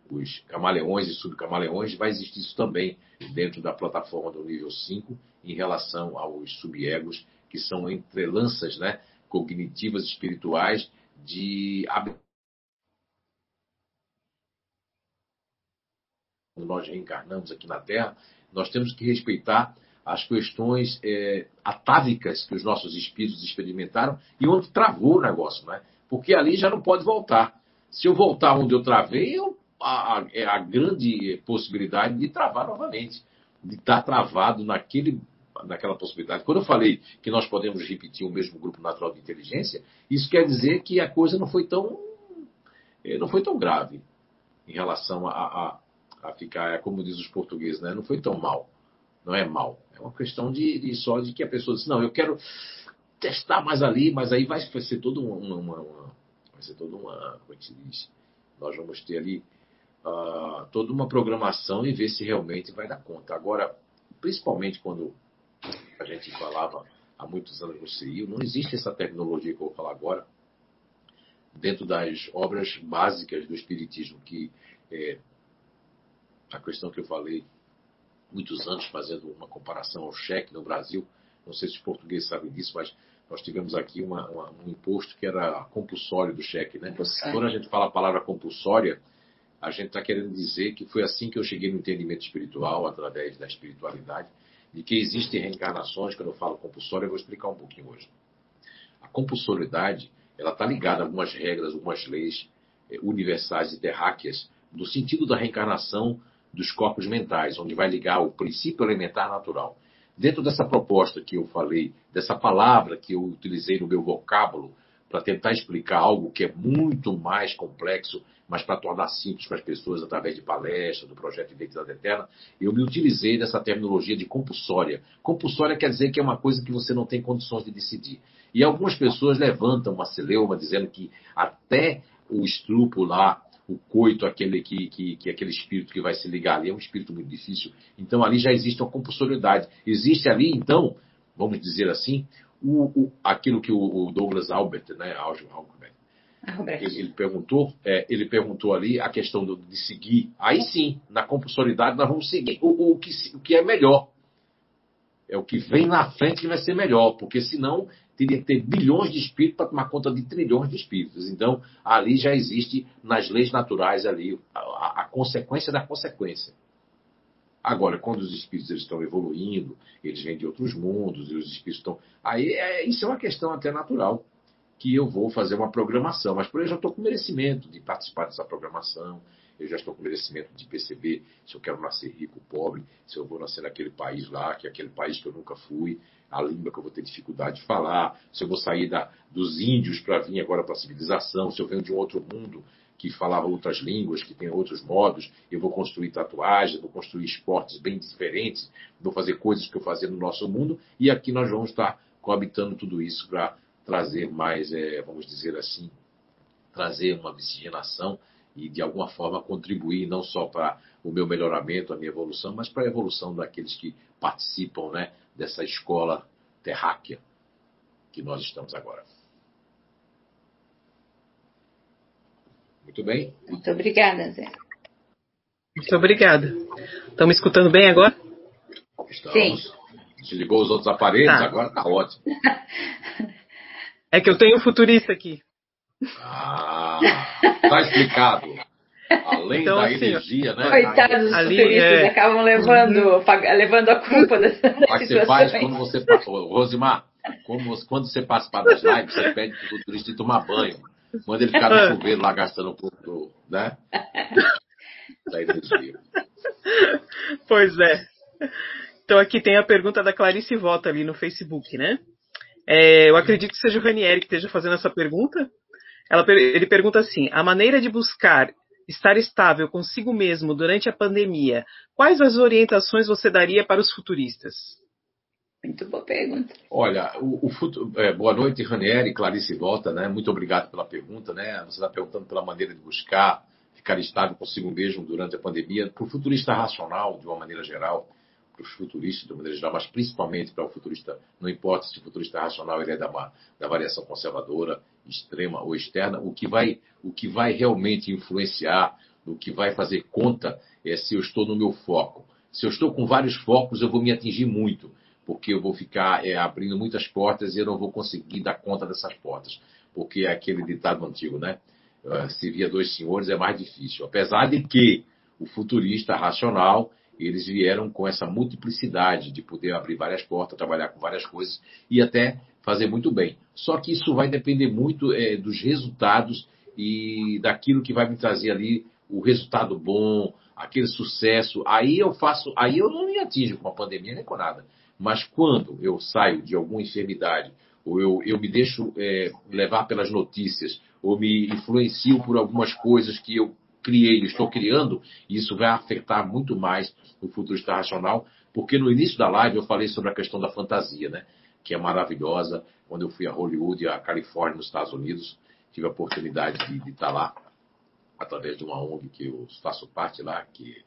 os camaleões e subcamaleões, vai existir isso também dentro da plataforma do nível 5 em relação aos subegos, que são entrelanças né, cognitivas espirituais de quando nós reencarnamos aqui na Terra, nós temos que respeitar as questões é, atávicas que os nossos espíritos experimentaram e onde travou o negócio, né? Porque ali já não pode voltar. Se eu voltar onde eu travei, eu, a, a, é grande possibilidade de travar novamente, de estar travado naquele, naquela possibilidade. Quando eu falei que nós podemos repetir o mesmo grupo natural de inteligência, isso quer dizer que a coisa não foi tão, é, não foi tão grave em relação a, a, a ficar, é como diz os portugueses, né? não foi tão mal. Não é mal. É uma questão de, de só de que a pessoa diz, não, eu quero testar mais ali, mas aí vai ser todo uma, uma, uma vai ser toda uma, como é que se diz? Nós vamos ter ali uh, toda uma programação e ver se realmente vai dar conta. Agora, principalmente quando a gente falava há muitos anos no CIO, não existe essa tecnologia que eu vou falar agora dentro das obras básicas do Espiritismo, que é a questão que eu falei muitos anos fazendo uma comparação ao cheque no Brasil. Não sei se os portugueses sabem disso, mas nós tivemos aqui uma, uma, um imposto que era compulsório do cheque, né? Quando a gente fala a palavra compulsória, a gente está querendo dizer que foi assim que eu cheguei no entendimento espiritual, através da espiritualidade, de que existem reencarnações. Quando eu falo compulsória, eu vou explicar um pouquinho hoje. A compulsoriedade, ela está ligada a algumas regras, algumas leis eh, universais e terráqueas, no sentido da reencarnação dos corpos mentais, onde vai ligar o princípio elementar natural. Dentro dessa proposta que eu falei, dessa palavra que eu utilizei no meu vocábulo, para tentar explicar algo que é muito mais complexo, mas para tornar simples para as pessoas através de palestras, do projeto Identidade Eterna, eu me utilizei dessa terminologia de compulsória. Compulsória quer dizer que é uma coisa que você não tem condições de decidir. E algumas pessoas levantam uma celeuma dizendo que até o estrupo lá, o coito, aquele que, que, que aquele espírito que vai se ligar ali, é um espírito muito difícil. Então ali já existe uma compulsoriedade. Existe ali, então, vamos dizer assim, o, o, aquilo que o, Douglas Albert, né, Albert, ele, ele, perguntou, é, ele perguntou ali a questão do, de seguir. Aí sim, na compulsoriedade nós vamos seguir o, o, que, o que é melhor. É o que vem na frente que vai ser melhor, porque senão teria que ter bilhões de espíritos para tomar conta de trilhões de espíritos. Então, ali já existe, nas leis naturais, ali, a, a consequência da consequência. Agora, quando os espíritos eles estão evoluindo, eles vêm de outros mundos, e os espíritos estão. Aí, é, isso é uma questão até natural, que eu vou fazer uma programação. Mas por aí eu já estou com merecimento de participar dessa programação, eu já estou com merecimento de perceber se eu quero nascer rico ou pobre, se eu vou nascer naquele país lá, que é aquele país que eu nunca fui, a língua que eu vou ter dificuldade de falar, se eu vou sair da, dos índios para vir agora para a civilização, se eu venho de um outro mundo que falava outras línguas, que tem outros modos, eu vou construir tatuagens, vou construir esportes bem diferentes, vou fazer coisas que eu fazia no nosso mundo, e aqui nós vamos estar coabitando tudo isso para trazer mais, é, vamos dizer assim, trazer uma miscigenação e de alguma forma contribuir não só para o meu melhoramento, a minha evolução, mas para a evolução daqueles que participam né, dessa escola terráquea que nós estamos agora. Muito bem? Muito obrigada, Zé. Muito obrigada. Estão me escutando bem agora? Estamos. Sim. Desligou os outros aparelhos, tá. agora está ótimo. É que eu tenho um futurista aqui. Ah, tá explicado. Além então, da assim, energia, né? Coitados dos ali, futuristas, é... acabam levando, levando a culpa dessa Mas você faz quando você passa. Rosimar, como, quando você participar das lives, você pede pro futurista ir tomar banho. Manda ele ficar no chuveiro lá gastando um pouco do, né? da energia. Pois é. Então aqui tem a pergunta da Clarice Vota ali no Facebook, né? É, eu acredito que seja o Ranieri que esteja fazendo essa pergunta. Ela, ele pergunta assim: a maneira de buscar estar estável consigo mesmo durante a pandemia, quais as orientações você daria para os futuristas? Muito boa pergunta. Olha, o, o futuro, é, boa noite, Ranieri, Clarice Volta, né? Muito obrigado pela pergunta, né? Você está perguntando pela maneira de buscar ficar estável consigo mesmo durante a pandemia. Para o futurista racional, de uma maneira geral, para os futuristas, de uma maneira geral, mas principalmente para o futurista, não importa se o futurista racional ele é da, da variação conservadora, extrema ou externa, o que vai, o que vai realmente influenciar, o que vai fazer conta é se eu estou no meu foco. Se eu estou com vários focos, eu vou me atingir muito, porque eu vou ficar é, abrindo muitas portas e eu não vou conseguir dar conta dessas portas, porque é aquele ditado antigo, né? Uh, se via dois senhores é mais difícil. Apesar de que o futurista racional eles vieram com essa multiplicidade de poder abrir várias portas, trabalhar com várias coisas e até fazer muito bem. Só que isso vai depender muito é, dos resultados e daquilo que vai me trazer ali o resultado bom, aquele sucesso. Aí eu faço, aí eu não me atingo com a pandemia nem com nada. Mas quando eu saio de alguma enfermidade, ou eu, eu me deixo é, levar pelas notícias, ou me influencio por algumas coisas que eu criei, estou criando, e isso vai afetar muito mais o futuro racional, porque no início da live eu falei sobre a questão da fantasia, né? Que é maravilhosa. Quando eu fui a Hollywood a Califórnia, nos Estados Unidos, tive a oportunidade de, de estar lá através de uma ONG que eu faço parte lá, que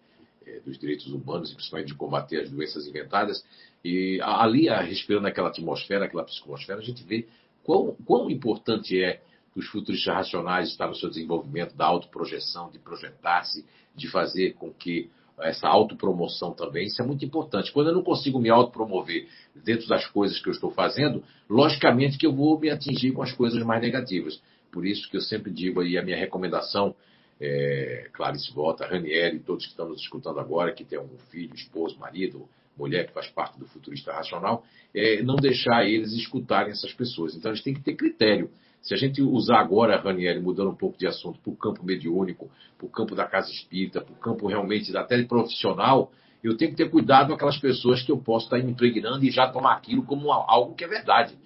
é dos direitos humanos e principalmente de combater as doenças inventadas. E ali, respirando aquela atmosfera, aquela psicosfera, a gente vê quão, quão importante é os futuristas racionais estar no seu desenvolvimento da autoprojeção, de projetar-se, de fazer com que essa autopromoção também, isso é muito importante. Quando eu não consigo me autopromover dentro das coisas que eu estou fazendo, logicamente que eu vou me atingir com as coisas mais negativas. Por isso que eu sempre digo aí a minha recomendação, é, Clarice Volta, Ranieri, todos que estamos escutando agora, que tem um filho, esposo, marido, mulher que faz parte do futurista racional, é não deixar eles escutarem essas pessoas. Então eles têm que ter critério. Se a gente usar agora, Ranieri, mudando um pouco de assunto, para o campo mediúnico, para o campo da casa espírita, para o campo realmente até profissional, eu tenho que ter cuidado com aquelas pessoas que eu posso estar me impregnando e já tomar aquilo como algo que é verdade.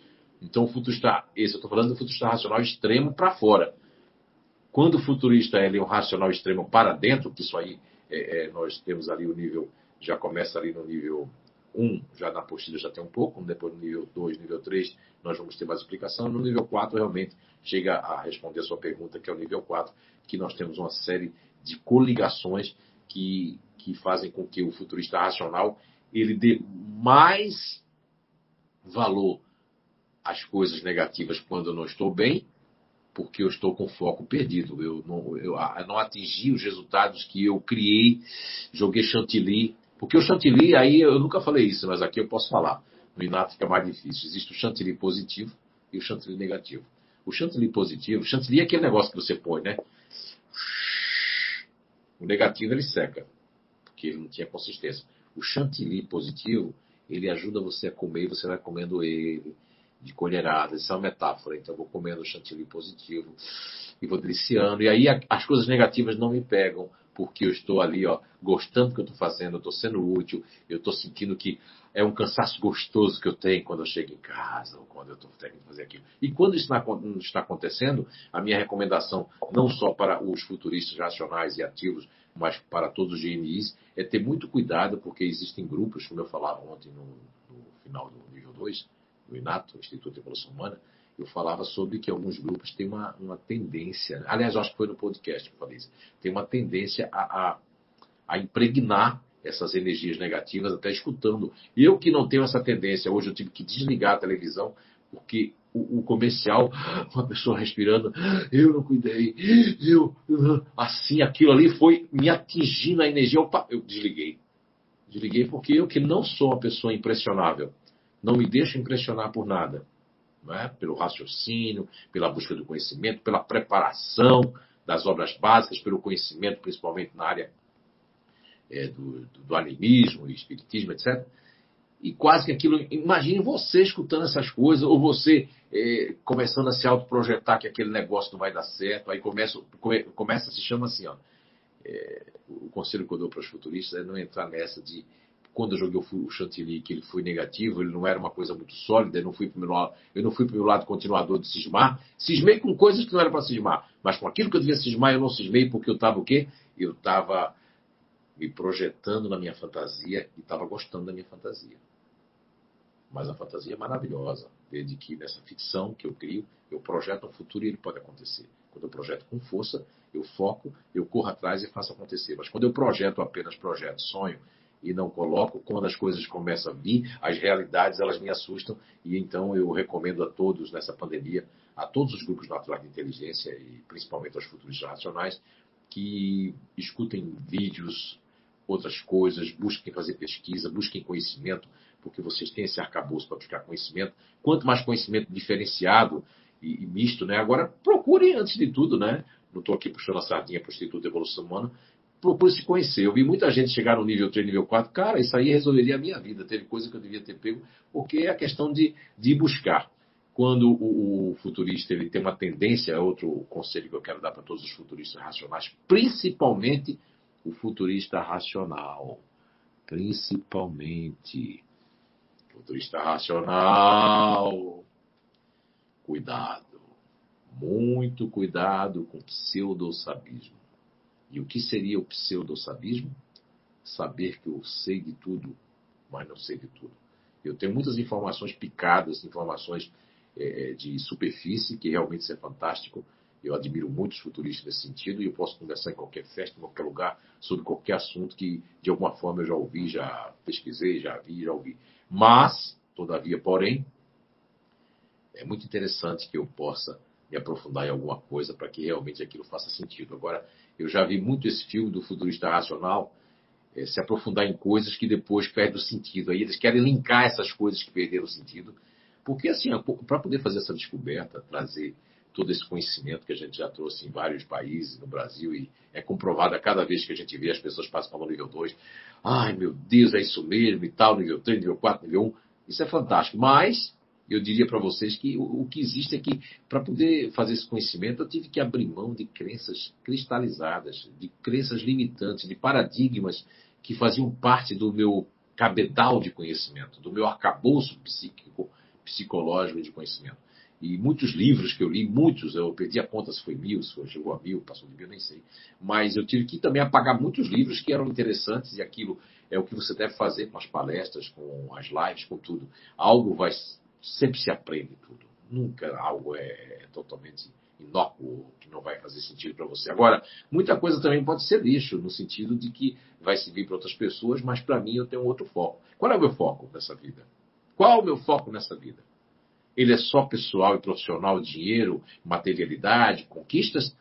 Então, o futurista, esse eu estou falando do futurista racional extremo para fora. Quando o futurista é um racional extremo para dentro, que isso aí é, é, nós temos ali o nível, já começa ali no nível 1, já na apostila já tem um pouco, depois no nível 2, nível 3, nós vamos ter mais explicação. No nível 4, realmente, chega a responder a sua pergunta, que é o nível 4, que nós temos uma série de coligações que, que fazem com que o futurista racional ele dê mais valor às coisas negativas quando eu não estou bem, porque eu estou com foco perdido. Eu não, eu, eu não atingi os resultados que eu criei, joguei chantilly porque o chantilly, aí eu nunca falei isso, mas aqui eu posso falar. No inato fica mais difícil. Existe o chantilly positivo e o chantilly negativo. O chantilly positivo, chantilly é aquele negócio que você põe, né? O negativo ele seca, porque ele não tinha consistência. O chantilly positivo, ele ajuda você a comer e você vai comendo ele de colherada. Isso é uma metáfora. Então eu vou comendo o chantilly positivo e vou deliciando. E aí as coisas negativas não me pegam porque eu estou ali, ó, gostando do que eu estou fazendo, eu estou sendo útil, eu estou sentindo que é um cansaço gostoso que eu tenho quando eu chego em casa ou quando eu estou que fazer aquilo. E quando isso não está acontecendo, a minha recomendação, não só para os futuristas racionais e ativos, mas para todos os GNIs, é ter muito cuidado, porque existem grupos, como eu falava ontem no, no final do nível 2, do INATO, Instituto de Evolução Humana, eu falava sobre que alguns grupos têm uma, uma tendência, aliás, acho que foi no podcast que eu falei isso, tem uma tendência a, a, a impregnar essas energias negativas até escutando. Eu que não tenho essa tendência, hoje eu tive que desligar a televisão, porque o, o comercial, uma pessoa respirando, eu não cuidei, eu, assim, aquilo ali foi me atingindo a energia, opa, eu desliguei. Desliguei porque eu que não sou uma pessoa impressionável, não me deixo impressionar por nada é? pelo raciocínio, pela busca do conhecimento, pela preparação das obras básicas, pelo conhecimento, principalmente na área é, do, do, animismo e espiritismo, etc. E quase que aquilo. Imagine você escutando essas coisas, ou você é, começando a se autoprojetar que aquele negócio não vai dar certo, aí começa, come, começa se chama assim, ó. É, o conselho que eu dou para os futuristas é não entrar nessa de quando eu joguei o Chantilly, que ele foi negativo, ele não era uma coisa muito sólida, eu não fui para o meu meu lado continuador de cismar. Cismei com coisas que não era para cismar, mas com aquilo que eu devia cismar, eu não cismei porque eu estava o quê? Eu estava me projetando na minha fantasia e estava gostando da minha fantasia. Mas a fantasia é maravilhosa, desde que nessa ficção que eu crio, eu projeto um futuro e ele pode acontecer. Quando eu projeto com força, eu foco, eu corro atrás e faço acontecer. Mas quando eu projeto apenas projeto, sonho, e não coloco. Quando as coisas começam a vir, as realidades elas me assustam e então eu recomendo a todos nessa pandemia, a todos os grupos naturais de inteligência e principalmente aos futuros racionais, que escutem vídeos, outras coisas, busquem fazer pesquisa, busquem conhecimento, porque vocês têm esse arcabouço para buscar conhecimento. Quanto mais conhecimento diferenciado e, e misto, né? Agora procurem antes de tudo, né? Não estou aqui puxando a sardinha para o Instituto de Evolução Humana, procure se conhecer. Eu vi muita gente chegar no nível 3, nível 4, cara, isso aí resolveria a minha vida. Teve coisa que eu devia ter pego, porque é a questão de, de buscar. Quando o, o, futurista ele tem uma tendência, é outro conselho que eu quero dar para todos os futuristas racionais, principalmente o futurista racional. Principalmente. Futurista racional. Cuidado. Muito cuidado com pseudo-sabismo e o que seria o pseudo-sabismo? Saber que eu sei de tudo, mas não sei de tudo. Eu tenho muitas informações picadas, informações é, é de superfície, que realmente isso é fantástico. Eu admiro muitos futuristas nesse sentido e eu posso conversar em qualquer festa, em qualquer lugar, sobre qualquer assunto que de alguma forma eu já ouvi, já pesquisei, já vi, já ouvi. Mas, todavia, porém, é muito interessante que eu possa me aprofundar em alguma coisa para que realmente aquilo faça sentido. Agora, eu já vi muito esse filme do futurista racional é, se aprofundar em coisas que depois perdem o sentido. Aí eles querem linkar essas coisas que perderam o sentido. Porque, assim, para poder fazer essa descoberta, trazer todo esse conhecimento que a gente já trouxe em vários países, no Brasil, e é comprovado a cada vez que a gente vê as pessoas passam para o nível 2. Ai, meu Deus, é isso mesmo e tal, nível 3, nível 4, nível 1. Isso é fantástico. Mas eu diria para vocês que o, o, que existe é que, para poder fazer esse conhecimento, eu tive que abrir mão de crenças cristalizadas, de crenças limitantes, de paradigmas que faziam parte do meu cabedal de conhecimento, do meu arcabouço psíquico, psicológico de conhecimento. E muitos livros que eu li, muitos, eu perdi a conta se foi mil, se foi, chegou a mil, passou de mil, nem sei. Mas eu tive que também apagar muitos livros que eram interessantes e aquilo é o que você deve fazer com as palestras, com as lives, com tudo. Algo vai sempre se aprende tudo. Nunca algo é totalmente inócuo, que não vai fazer sentido para você. Agora, muita coisa também pode ser lixo, no sentido de que vai servir para outras pessoas, mas para mim eu tenho outro foco. Qual é o meu foco nessa vida? Qual é o meu foco nessa vida? Ele é só pessoal e profissional, dinheiro, materialidade, conquistas?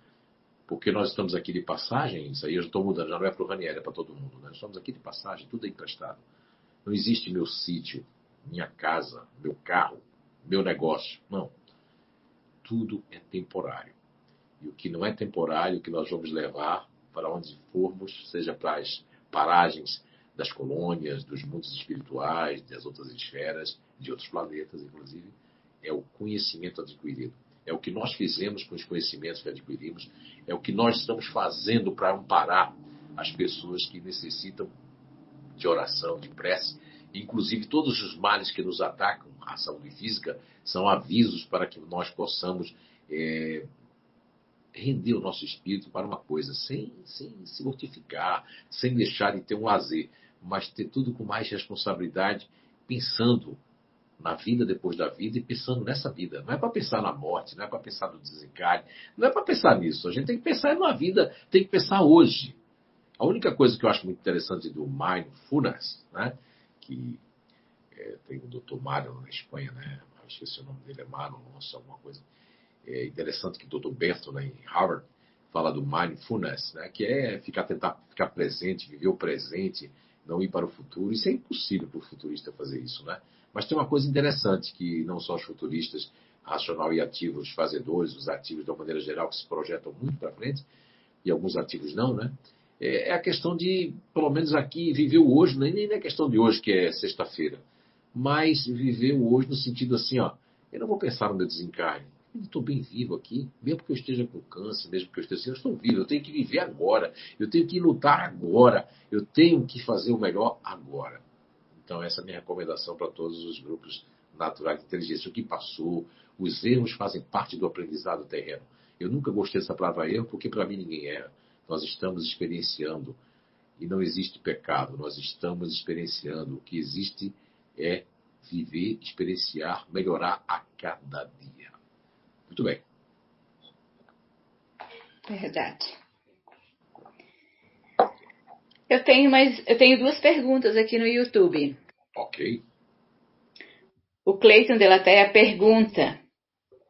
Porque nós estamos aqui de passagem, isso aí eu estou mudando, já não é para o Ranieri, é para todo mundo. Nós estamos aqui de passagem, tudo é emprestado. Não existe meu sítio, minha casa, meu carro, meu negócio. Não. Tudo é temporário. E o que não é temporário, o que nós vamos levar para onde formos, seja para as paragens das colônias, dos mundos espirituais, das outras esferas, de outros planetas, inclusive, é o conhecimento adquirido. É o que nós fizemos com os conhecimentos que adquirimos, é o que nós estamos fazendo para amparar as pessoas que necessitam de oração, de prece, Inclusive, todos os males que nos atacam, a saúde física, são avisos para que nós possamos é, render o nosso espírito para uma coisa, sem, sem se mortificar, sem deixar de ter um lazer, mas ter tudo com mais responsabilidade, pensando na vida depois da vida e pensando nessa vida. Não é para pensar na morte, não é para pensar no desencarne, não é para pensar nisso. A gente tem que pensar na vida, tem que pensar hoje. A única coisa que eu acho muito interessante do Mindfulness, né, que é, tem o Dr. Mário na Espanha, né? Esqueci o nome dele, é Mário, nossa, alguma coisa. É interessante que o Dr. Berto, né, em Harvard, fala do mindfulness, né? Que é ficar tentar ficar presente, viver o presente, não ir para o futuro. Isso é impossível para o futurista fazer isso, né? Mas tem uma coisa interessante que não só os futuristas racional e ativos fazedores, os ativos de uma maneira geral que se projetam muito para frente, e alguns ativos não, né? É, é a questão de, pelo menos aqui, viver o hoje, nem, nem é questão de hoje, que é sexta-feira, mas viver o hoje no sentido assim, ó, eu não vou pensar no meu desencarne. Eu estou bem vivo aqui, mesmo que eu esteja com câncer, mesmo que eu esteja assim, eu estou vivo, eu tenho que viver agora, eu tenho que lutar agora, eu tenho que fazer o melhor agora. Então, essa é a minha recomendação para todos os grupos naturais de inteligência. O que passou, os erros fazem parte do aprendizado terreno. Eu nunca gostei dessa palavra erro, porque para mim ninguém erra nós estamos experienciando. E não existe pecado, nós estamos experienciando. O que existe é viver, experienciar, melhorar a cada dia. Muito bem. Verdade. Eu tenho mais, eu tenho duas perguntas aqui no YouTube. Ok. O Cleiton de la Terra pergunta: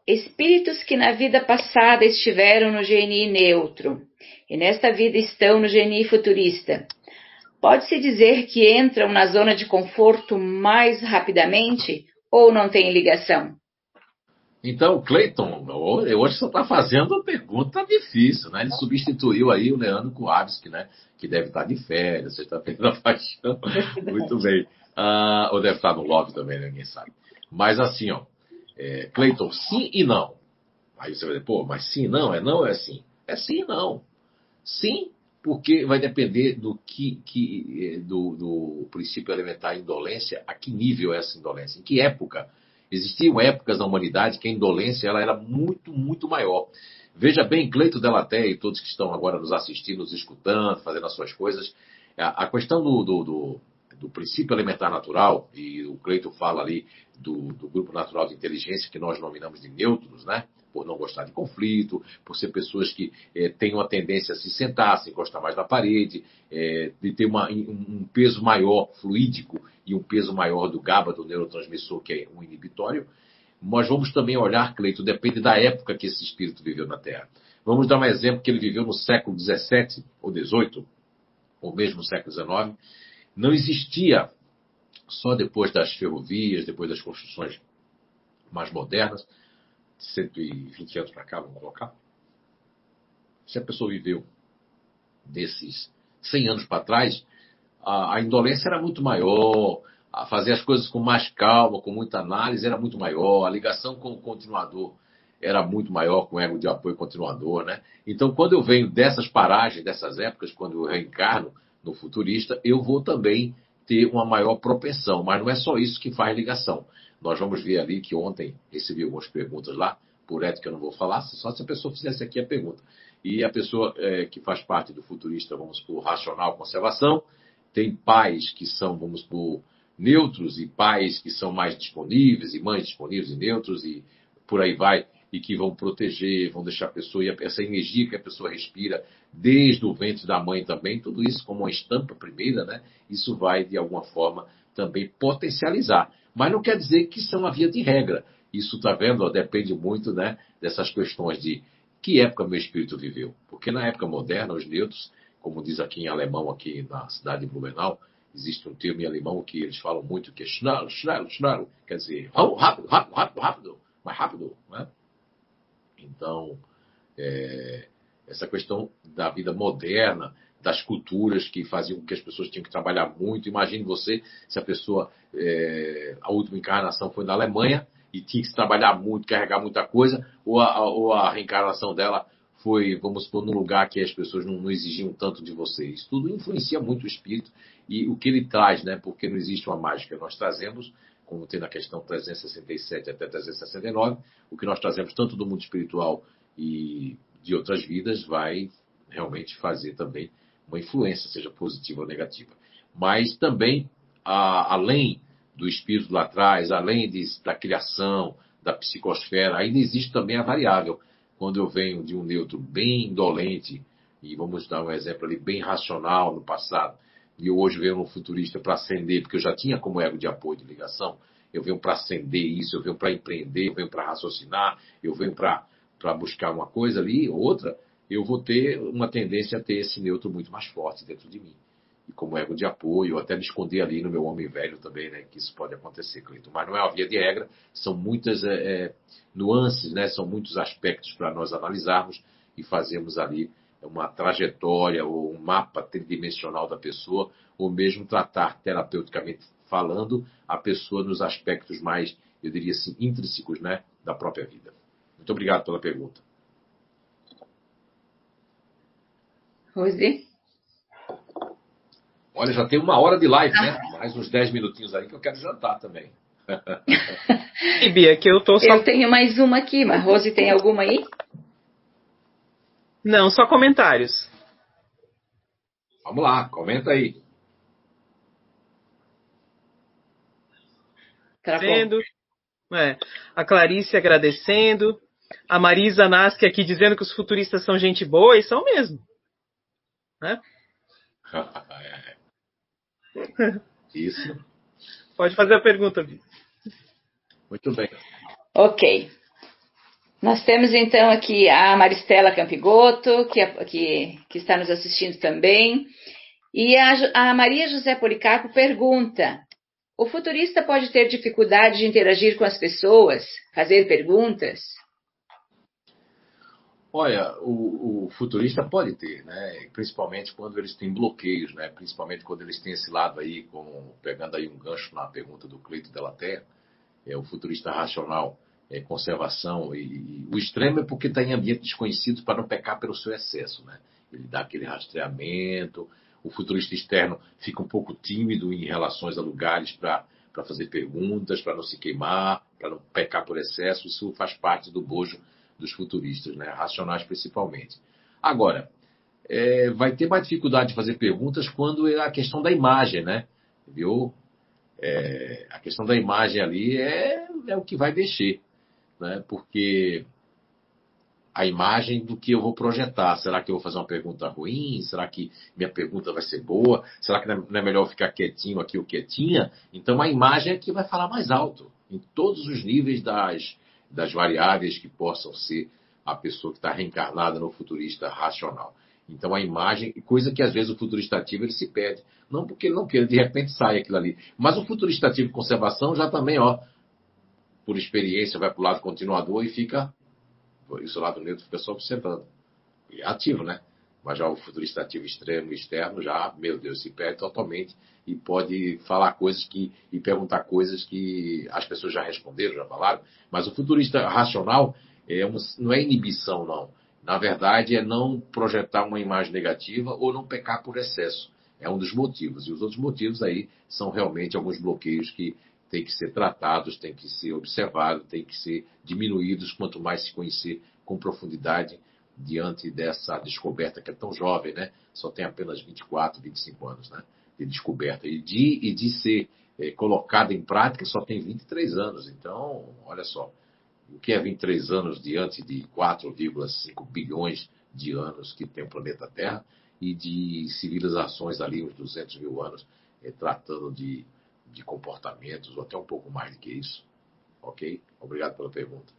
Espíritos que na vida passada estiveram no GNI neutro e nesta vida estão no GNI futurista. Pode-se dizer que entram na zona de conforto mais rapidamente ou não tem ligação? Então, Cleiton, hoje você está fazendo uma pergunta difícil, né? Ele substituiu aí o Leandro Kuabski, né? Que deve estar de férias, você está perdendo a paixão. Muito bem. Uh, ou deve estar no love também, né? ninguém sabe. Mas assim, ó, é, Cleiton, sim e não. Aí você vai dizer, pô, mas sim e não? É não ou é sim? É sim e não. Sim, porque vai depender do que, que eh, do, do, princípio elementar indolência, a que nível é essa indolência, em que época. Existiam épocas na humanidade que a indolência ela era muito, muito maior. Veja bem, Cleito Delaté e todos que estão agora nos assistindo, nos escutando, fazendo as suas coisas, a, a questão do, do, do, do, princípio elementar natural, e o Cleito fala ali do, do grupo natural de inteligência que nós nominamos de nêutrons, né? Por não gostar de conflito, por ser pessoas que é, têm uma tendência a se sentar, se encostar mais na parede, é, de ter uma, um peso maior fluídico e um peso maior do GABA, do neurotransmissor, que é um inibitório. Nós vamos também olhar, Cleito, depende da época que esse espírito viveu na Terra. Vamos dar um exemplo que ele viveu no século XVII ou XVIII. ou mesmo no século XIX, não existia só depois das ferrovias, depois das construções mais modernas, 120 anos para cá, vamos colocar. Se a pessoa viveu desses 100 anos para trás, a, a, indolência era muito maior, a fazer as coisas com mais calma, com muita análise era muito maior, a ligação com o continuador era muito maior, com o ego de apoio continuador, né? Então, quando eu venho dessas paragens, dessas épocas, quando eu reencarno no futurista, eu vou também ter uma maior propensão, mas não é só isso que faz ligação. Nós vamos ver ali que ontem recebi algumas perguntas lá, por ética eu não vou falar, só se a pessoa fizesse aqui a pergunta. E a pessoa é, que faz parte do futurista, vamos por racional conservação, tem pais que são, vamos por neutros e pais que são mais disponíveis, e mães disponíveis e neutros, e por aí vai, e que vão proteger, vão deixar a pessoa, e essa energia que a pessoa respira desde o ventre da mãe também, tudo isso como uma estampa primeira, né? Isso vai, de alguma forma, também potencializar. Mas não quer dizer que são a via de regra. Isso, está vendo, ó, depende muito né, dessas questões de que época meu espírito viveu. Porque na época moderna, os neutros, como diz aqui em alemão, aqui na cidade de Blumenau, existe um termo em alemão que eles falam muito, que é schnell, schnell, schnell, quer dizer, rápido, rápido, rápido, rápido, mais rápido. Né? Então, é, essa questão da vida moderna, das culturas que faziam com que as pessoas tinham que trabalhar muito. Imagine você se a pessoa, é, a última encarnação foi na Alemanha e tinha que trabalhar muito, carregar muita coisa, ou a, ou a reencarnação dela foi, vamos supor, num lugar que as pessoas não, não, exigiam tanto de você. Isso tudo influencia muito o espírito e o que ele traz, né? Porque não existe uma mágica. Nós trazemos, como tem na questão 367 até 369, o que nós trazemos tanto do mundo espiritual e de outras vidas vai realmente fazer também uma influência, seja positiva ou negativa. Mas também, a, além do espírito lá atrás, além de, da criação, da psicosfera, ainda existe também a variável. Quando eu venho de um neutro bem indolente, e vamos dar um exemplo ali, bem racional no passado, e hoje venho no futurista para acender, porque eu já tinha como ego de apoio de ligação, eu venho para acender isso, eu venho para empreender, eu venho para raciocinar, eu venho para buscar uma coisa ali, outra, eu vou ter uma tendência a ter esse neutro muito mais forte dentro de mim. E como ego de apoio, até me esconder ali no meu homem velho também, né? Que isso pode acontecer, Cleiton. Mas não é uma via de regra, são muitas é, é, nuances, né? São muitos aspectos para nós analisarmos e fazermos ali uma trajetória ou um mapa tridimensional da pessoa, ou mesmo tratar terapeuticamente falando a pessoa nos aspectos mais, eu diria assim, intrínsecos, né? Da própria vida. Muito obrigado pela pergunta. Rose? Olha, já tem uma hora de live, né? Mais uns 10 minutinhos aí que eu quero jantar também. e Bia, que eu tô só... Eu tenho mais uma aqui, mas Rose tem alguma aí? Não, só comentários. Vamos lá, comenta aí. Trazendo. É, a Clarice agradecendo. A Marisa Nasque aqui dizendo que os futuristas são gente boa, e são mesmo. Né? Isso. Pode fazer a pergunta, Bia. Muito bem. Ok. Nós temos então aqui a Maristela Campigoto, que, é, que, que está nos assistindo também. E a, a Maria José Policarpo pergunta: o futurista pode ter dificuldade de interagir com as pessoas, fazer perguntas? Olha, o, o, futurista pode ter, né? Principalmente quando eles têm bloqueios, né? Principalmente quando eles têm esse lado aí, como pegando aí um gancho na pergunta do Cleito Della Terra, é o futurista racional, é conservação e, e o extremo é porque está em ambiente desconhecido para não pecar pelo seu excesso, né? Ele dá aquele rastreamento. O futurista externo fica um pouco tímido em relações a lugares para para fazer perguntas, para não se queimar, para não pecar por excesso. Isso faz parte do bojo dos futuristas, né? racionais principalmente. Agora, é, vai ter mais dificuldade de fazer perguntas quando é a questão da imagem, né? Viu? É, a questão da imagem ali é, é o que vai mexer, né? Porque a imagem do que eu vou projetar. Será que eu vou fazer uma pergunta ruim? Será que minha pergunta vai ser boa? Será que não é melhor ficar quietinho aqui ou quietinha? Então a imagem é que vai falar mais alto, em todos os níveis das, das variáveis que possam ser a pessoa que está reencarnada no futurista racional. Então a imagem, coisa que às vezes o futurista ativo ele se perde. Não porque ele não queira, de repente sai aquilo ali. Mas o futurista ativo conservação já também, ó, por experiência, vai para o lado continuador e fica. Isso o lado neutro fica só observando. E é ativo, né? Mas já o futurista ativo extremo externo já, meu Deus, se perde totalmente e pode falar coisas que. e perguntar coisas que as pessoas já responderam, já falaram. Mas o futurista racional é uma, não é inibição, não. Na verdade, é não projetar uma imagem negativa ou não pecar por excesso. É um dos motivos. E os outros motivos aí são realmente alguns bloqueios que têm que ser tratados, têm que ser observados, têm que ser diminuídos quanto mais se conhecer com profundidade diante dessa descoberta que é tão jovem, né? Só tem apenas 24, 25 anos, né? De descoberta. E de, e de ser é, colocada em prática só tem 23 anos. Então, olha só. O que é 23 anos diante de 4,5 bilhões de anos que tem o planeta Terra e de civilizações ali, uns 200 mil anos, é, tratando de, de comportamentos, ou até um pouco mais do que isso. Ok? Obrigado pela pergunta.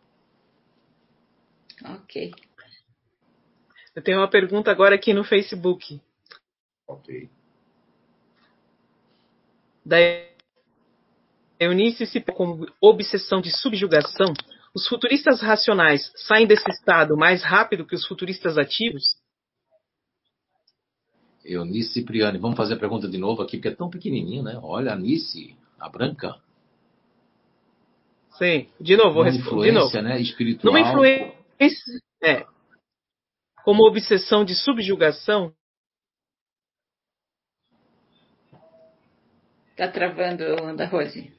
Ok. Eu tenho uma pergunta agora aqui no Facebook. Ok. Da Eunice se com obsessão de subjugação, os futuristas racionais saem desse estado mais rápido que os futuristas ativos? Eunice Cipriani, vamos fazer a pergunta de novo aqui, porque é tão pequenininho, né? Olha, a Nice, a branca. Sim, de novo, vou responder. De novo. Né, espiritual. Numa influência, é, como obsessão de subjugação? Tá travando, Ana Rose.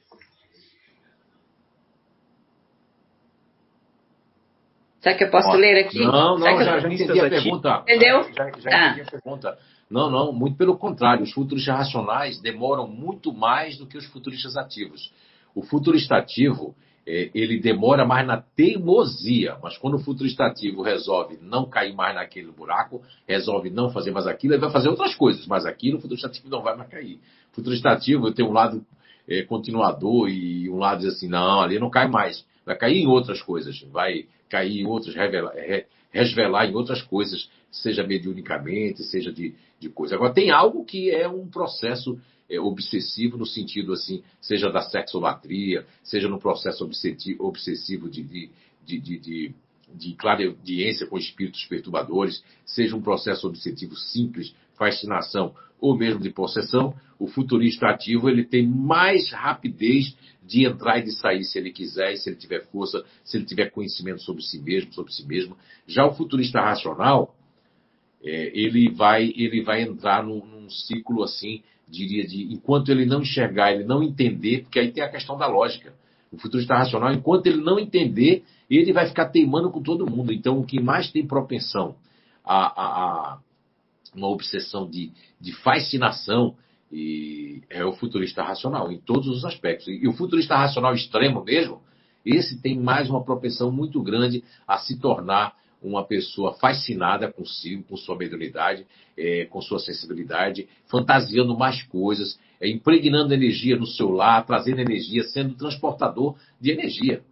Será que eu posso Ó, ler aqui? Não, não, já, já entendi a pergunta. Entendeu? Já, já ah. entendi a pergunta. Não, não, muito pelo contrário. Os futuristas racionais demoram muito mais do que os futuristas ativos. O futurista ativo, é, ele demora mais na teimosia, mas quando o futurista ativo resolve não cair mais naquele buraco, resolve não fazer mais aquilo, ele vai fazer outras coisas, mas aquilo o futurista ativo não vai mais cair. O futurista ativo tem um lado é, continuador e um lado diz assim, não, ali não cai mais. Vai cair em outras coisas, vai cair em outras, revelar, resvelar em outras coisas, seja mediunicamente, seja de, de coisa. Agora, tem algo que é um processo é, obsessivo no sentido assim, seja da sexolatria, seja no processo obsessivo de, de, de, de, de de com espíritos perturbadores, seja um processo obsessivo simples, fascinação ou mesmo de possessão, o futurista ativo ele tem mais rapidez de entrar e de sair se ele quiser, se ele tiver força, se ele tiver conhecimento sobre si mesmo, sobre si mesmo. Já o futurista racional, é, ele vai ele vai entrar num, num, ciclo assim, diria de enquanto ele não enxergar, ele não entender, porque aí tem a questão da lógica. O futurista racional, enquanto ele não entender, ele vai ficar teimando com todo mundo. Então, o que mais tem propensão a, a, a uma obsessão de, de fascinação e é o futurista racional, em todos os aspectos. E, o futurista racional extremo mesmo, esse tem mais uma propensão muito grande a se tornar uma pessoa fascinada consigo, com sua mediunidade, é, com sua sensibilidade, fantasiando mais coisas, é, impregnando energia no seu lar, trazendo energia, sendo transportador de energia.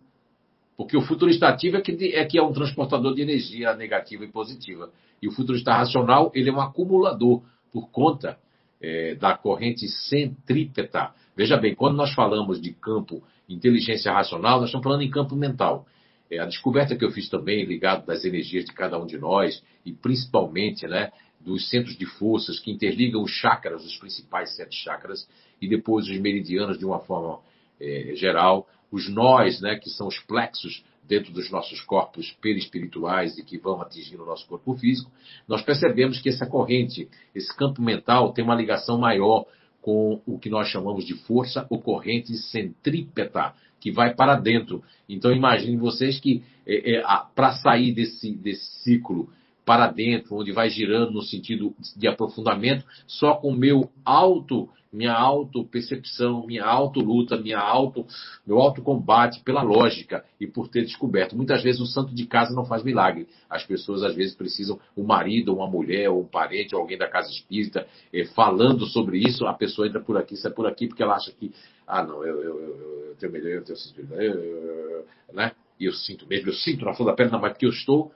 Porque o futurista ativo é que, é que é um transportador de energia negativa e positiva. E o futurista racional, ele é um acumulador por conta é, da corrente centrípeta. Veja bem, quando nós falamos de campo inteligência racional, nós estamos falando em campo mental. É, a descoberta que eu fiz também, ligado das energias de cada um de nós, e principalmente né, dos centros de forças que interligam os chakras, os principais sete chakras, e depois os meridianos de uma forma é, geral, os nós, né, que são os plexos dentro dos nossos corpos perispirituais e que vão atingindo o nosso corpo físico, nós percebemos que essa corrente, esse campo mental, tem uma ligação maior com o que nós chamamos de força corrente centrípeta, que vai para dentro. Então imaginem vocês que é, é, para sair desse, desse ciclo para dentro, onde vai girando no sentido de aprofundamento, só com meu auto minha auto-percepção, minha auto-luta, minha auto, meu auto-combate pela lógica e por ter descoberto. Muitas vezes o santo de casa não faz milagre. As pessoas às vezes precisam, o marido, uma mulher, um parente, alguém da casa espírita, eh, falando sobre isso, a pessoa entra por aqui, sai por aqui, porque ela acha que, ah, não, eu, eu, eu, eu tenho melhor, eu tenho sentido, né? E eu sinto mesmo, eu sinto na flor da não, mas porque eu estou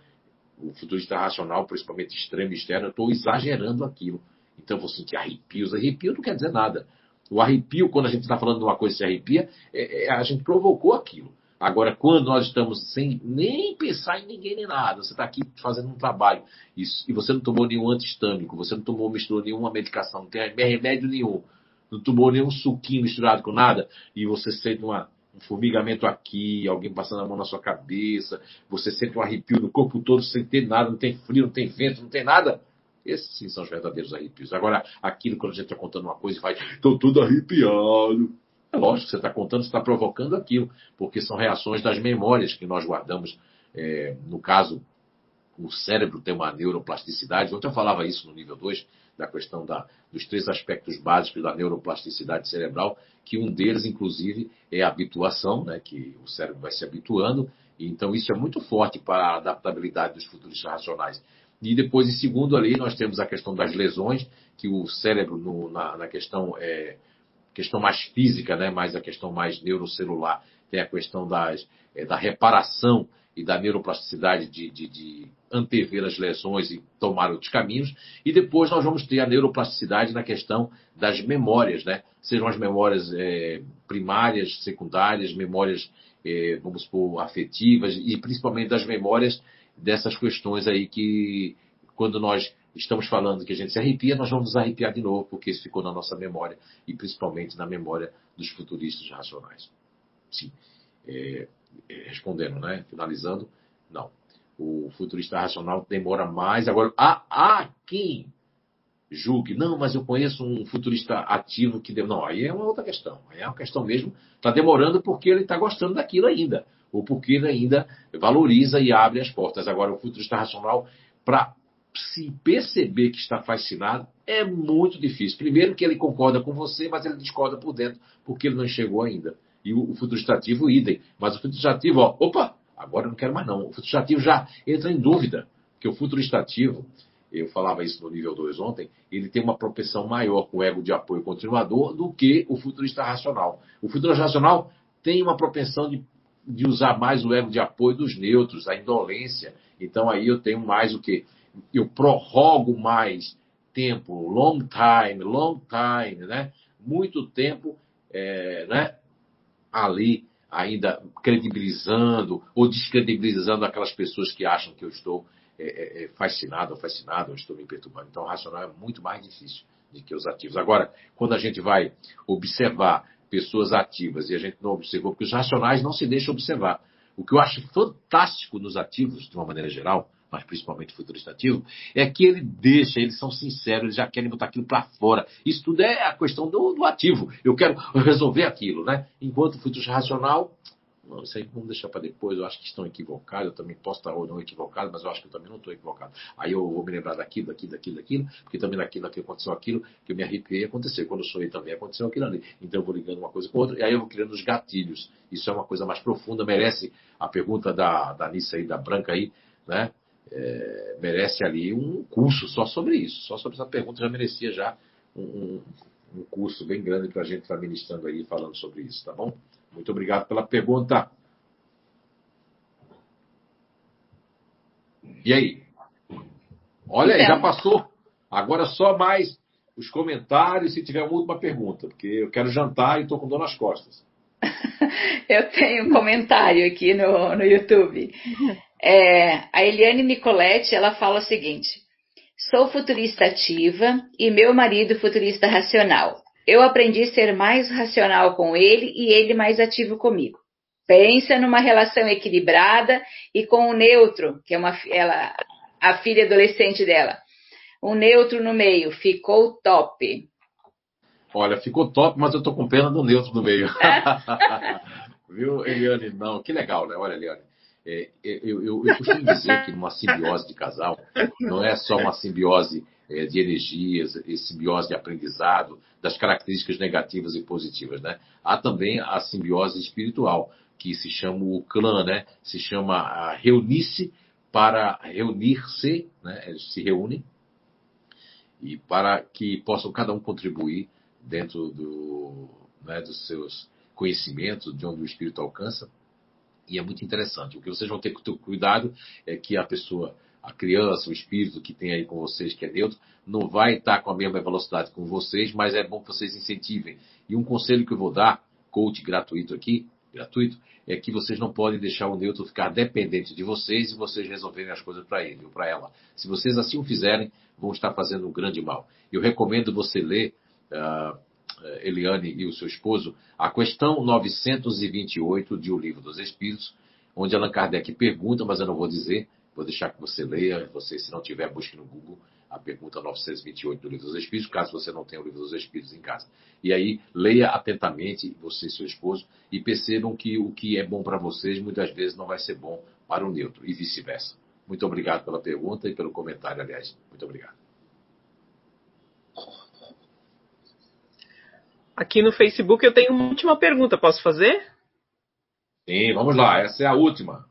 o futurista racional, principalmente extremo e externo, eu estou exagerando aquilo. Então vou sentir arrepios. Arrepio não quer dizer nada. O arrepio, quando a gente está falando de uma coisa que se arrepia, é, é, a gente provocou aquilo. Agora, quando nós estamos sem nem pensar em ninguém nem nada, você está aqui fazendo um trabalho e você não tomou nenhum antistâmico, você não tomou, misturou nenhuma medicação, não tem remédio nenhum, não tomou nenhum suquinho misturado com nada, e você sente uma, um formigamento aqui, alguém passando a mão na sua cabeça, você sente um arrepio no corpo todo sem ter nada, não tem frio, não tem vento, não tem nada. Esses sim são os verdadeiros arrepios. Agora, aquilo quando a gente está contando uma coisa e vai, estou tudo arrepiado. É lógico você está contando, você está provocando aquilo, porque são reações das memórias que nós guardamos. É, no caso, o cérebro tem uma neuroplasticidade. Ontem eu falava isso no nível 2, da questão da, dos três aspectos básicos da neuroplasticidade cerebral, que um deles, inclusive, é a habituação, né, que o cérebro vai se habituando, e então isso é muito forte para a adaptabilidade dos futuristas racionais. E depois, em segundo ali, nós temos a questão das lesões, que o cérebro, no, na, na, questão, é, questão mais física, né, mais a questão mais neurocelular, tem a questão das, é, da reparação e da neuroplasticidade de, de, de, antever as lesões e tomar outros caminhos. E depois nós vamos ter a neuroplasticidade na questão das memórias, né? Sejam as memórias é, primárias, secundárias, memórias, é, vamos supor, afetivas e principalmente das memórias dessas questões aí que quando nós estamos falando que a gente se arrepia, nós vamos nos arrepiar de novo, porque isso ficou na nossa memória e principalmente na memória dos futuristas racionais. Sim. É, respondendo, né? Finalizando, não. O futurista racional demora mais. Agora, há, há quem julgue, não, mas eu conheço um futurista ativo que deu. Não, aí é uma outra questão. Aí é uma questão mesmo, está demorando porque ele está gostando daquilo ainda. Ou porque ele ainda valoriza e abre as portas. Agora, o futurista racional, para se perceber que está fascinado, é muito difícil. Primeiro que ele concorda com você, mas ele discorda por dentro, porque ele não chegou ainda. E o, futuro estativo, idem. Mas o futuro estativo, ó, opa, agora eu não quero mais não. O futuro estativo já entra em dúvida. Porque o futuro estativo, eu falava isso no nível 2 ontem, ele tem uma propensão maior com o ego de apoio continuador do que o futurista racional. O futurista racional tem uma propensão de, de usar mais o ego de apoio dos neutros, a indolência. Então aí eu tenho mais o que? Eu prorrogo mais tempo, long time, long time, né? Muito tempo, é, né? Ali ainda credibilizando ou descredibilizando aquelas pessoas que acham que eu estou é, é, é, fascinado ou fascinado, ou estou me perturbando. Então, o racional é muito mais difícil do que os ativos. Agora, quando a gente vai observar pessoas ativas e a gente não observou, porque os racionais não se deixam observar. O que eu acho fantástico nos ativos, de uma maneira geral, mas principalmente o futurista ativo, é que ele deixa, eles são sinceros, eles já querem botar aquilo para fora. Isso tudo é a questão do, do, ativo. Eu quero resolver aquilo, né? Enquanto o futurista racional, não, isso aí vamos deixar para depois, eu acho que estão equivocados, eu também posso estar ou não equivocado, mas eu acho que eu também não estou equivocado. Aí eu vou me lembrar daquilo, daquilo, daquilo, daquilo, porque também daquilo aconteceu aquilo, que eu me arrepiei acontecer. Quando eu sonhei também aconteceu aquilo ali. Então eu vou ligando uma coisa com outra, e aí eu vou criando os gatilhos. Isso é uma coisa mais profunda, merece a pergunta da, da Nissa aí, da Branca aí, né? É, merece ali um curso só sobre isso. Só sobre essa pergunta já merecia já um, um curso bem grande para a gente estar ministrando aí falando sobre isso, tá bom? Muito obrigado pela pergunta. E aí? Olha aí, já passou. Agora só mais os comentários se tiver uma última pergunta, porque eu quero jantar e estou com dor nas costas. eu tenho um comentário aqui no, no YouTube. É, a Eliane Nicoletti, ela fala o seguinte: Sou futurista ativa e meu marido futurista racional. Eu aprendi a ser mais racional com ele e ele mais ativo comigo. Pensa numa relação equilibrada e com o neutro, que é uma, ela, a filha adolescente dela. Um neutro no meio, ficou top. Olha, ficou top, mas eu tô com pena do neutro no meio. Viu, Eliane? Não, que legal, né? Olha, Eliane. É, é, eu, eu, eu, costumo dizer que numa simbiose de casal não é só uma simbiose é, de energias, e simbiose de aprendizado, das características negativas e positivas, né? Há também a simbiose espiritual, que se chama o clã, né? Se chama reunir-se para reunir-se, né? Eles se reúnem e para que possam cada um contribuir dentro do, né, dos seus conhecimentos, de onde o espírito alcança, e é muito interessante. O que vocês vão ter que ter cuidado é que a pessoa, a criança, o espírito que tem aí com vocês, que é neutro, não vai estar com a mesma velocidade com vocês, mas é bom que vocês incentivem. E um conselho que eu vou dar, coach gratuito aqui, gratuito, é que vocês não podem deixar o neutro ficar dependente de vocês e vocês resolverem as coisas para ele ou para ela. Se vocês assim o fizerem, vão estar fazendo um grande mal. Eu recomendo você ler, uh, Eliane e o seu esposo, a questão 928 de O Livro dos Espíritos, onde Allan Kardec pergunta, mas eu não vou dizer, Vou deixar que você leia, você, se não tiver, busque no Google a pergunta 928 do Livro dos Espíritos, caso você não tenha o Livro dos Espíritos em casa. E aí, leia atentamente, você e seu esposo, e percebam que o que é bom para vocês, muitas vezes não vai ser bom para o neutro, e vice-versa. Muito obrigado pela pergunta e pelo comentário, aliás. Muito obrigado. Aqui no Facebook eu tenho uma última pergunta, posso fazer? Sim, vamos lá, essa é a última.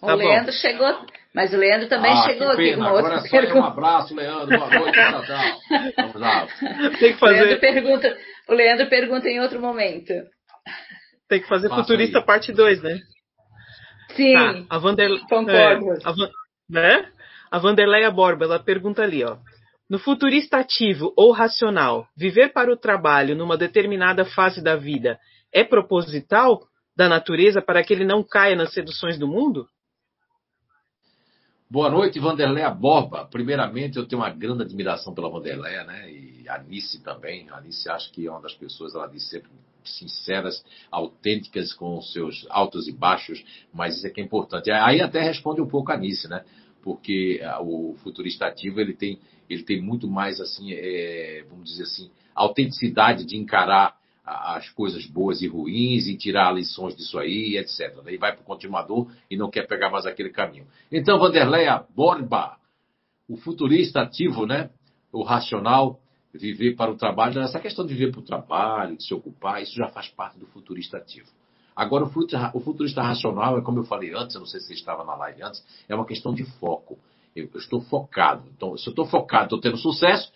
O tá Leandro bom. chegou, mas o Leandro também ah, chegou aqui com Agora outra pergunta. Um abraço, Leandro. Boa noite, tchau, tchau. Vamos lá. Tem que fazer. O Leandro pergunta, o Leandro pergunta em outro momento. Tem que fazer Faça Futurista aí. parte 2, né? Sim. Tá, a Vander... Concordo. É, a, Van... né? a Vanderleia Borba, ela pergunta ali, ó. No futurista ativo ou racional, viver para o trabalho numa determinada fase da vida é proposital da natureza para que ele não caia nas seduções do mundo? Boa noite, Vanderléa Borba. Primeiramente, eu tenho uma grande admiração pela Vanderléa, né? E a Anice também. A Anice acho que é uma das pessoas, ela diz sempre sinceras, autênticas com os seus altos e baixos, mas isso é que é importante. Aí até responde um pouco a Anice, né? Porque o futurista ativo, ele tem, ele tem muito mais, assim, é, vamos dizer assim, autenticidade de encarar as coisas boas e ruins e tirar lições disso aí, etc. Daí vai para o continuador e não quer pegar mais aquele caminho. Então, Vanderleia Borba, o futurista ativo, né? O racional, viver para o trabalho. Essa questão de viver para o trabalho, de se ocupar, isso já faz parte do futurista ativo. Agora, o futurista racional é como eu falei antes, eu não sei se você estava na live antes, é uma questão de foco. Eu, estou focado. Então, se eu estou focado, estou tendo sucesso,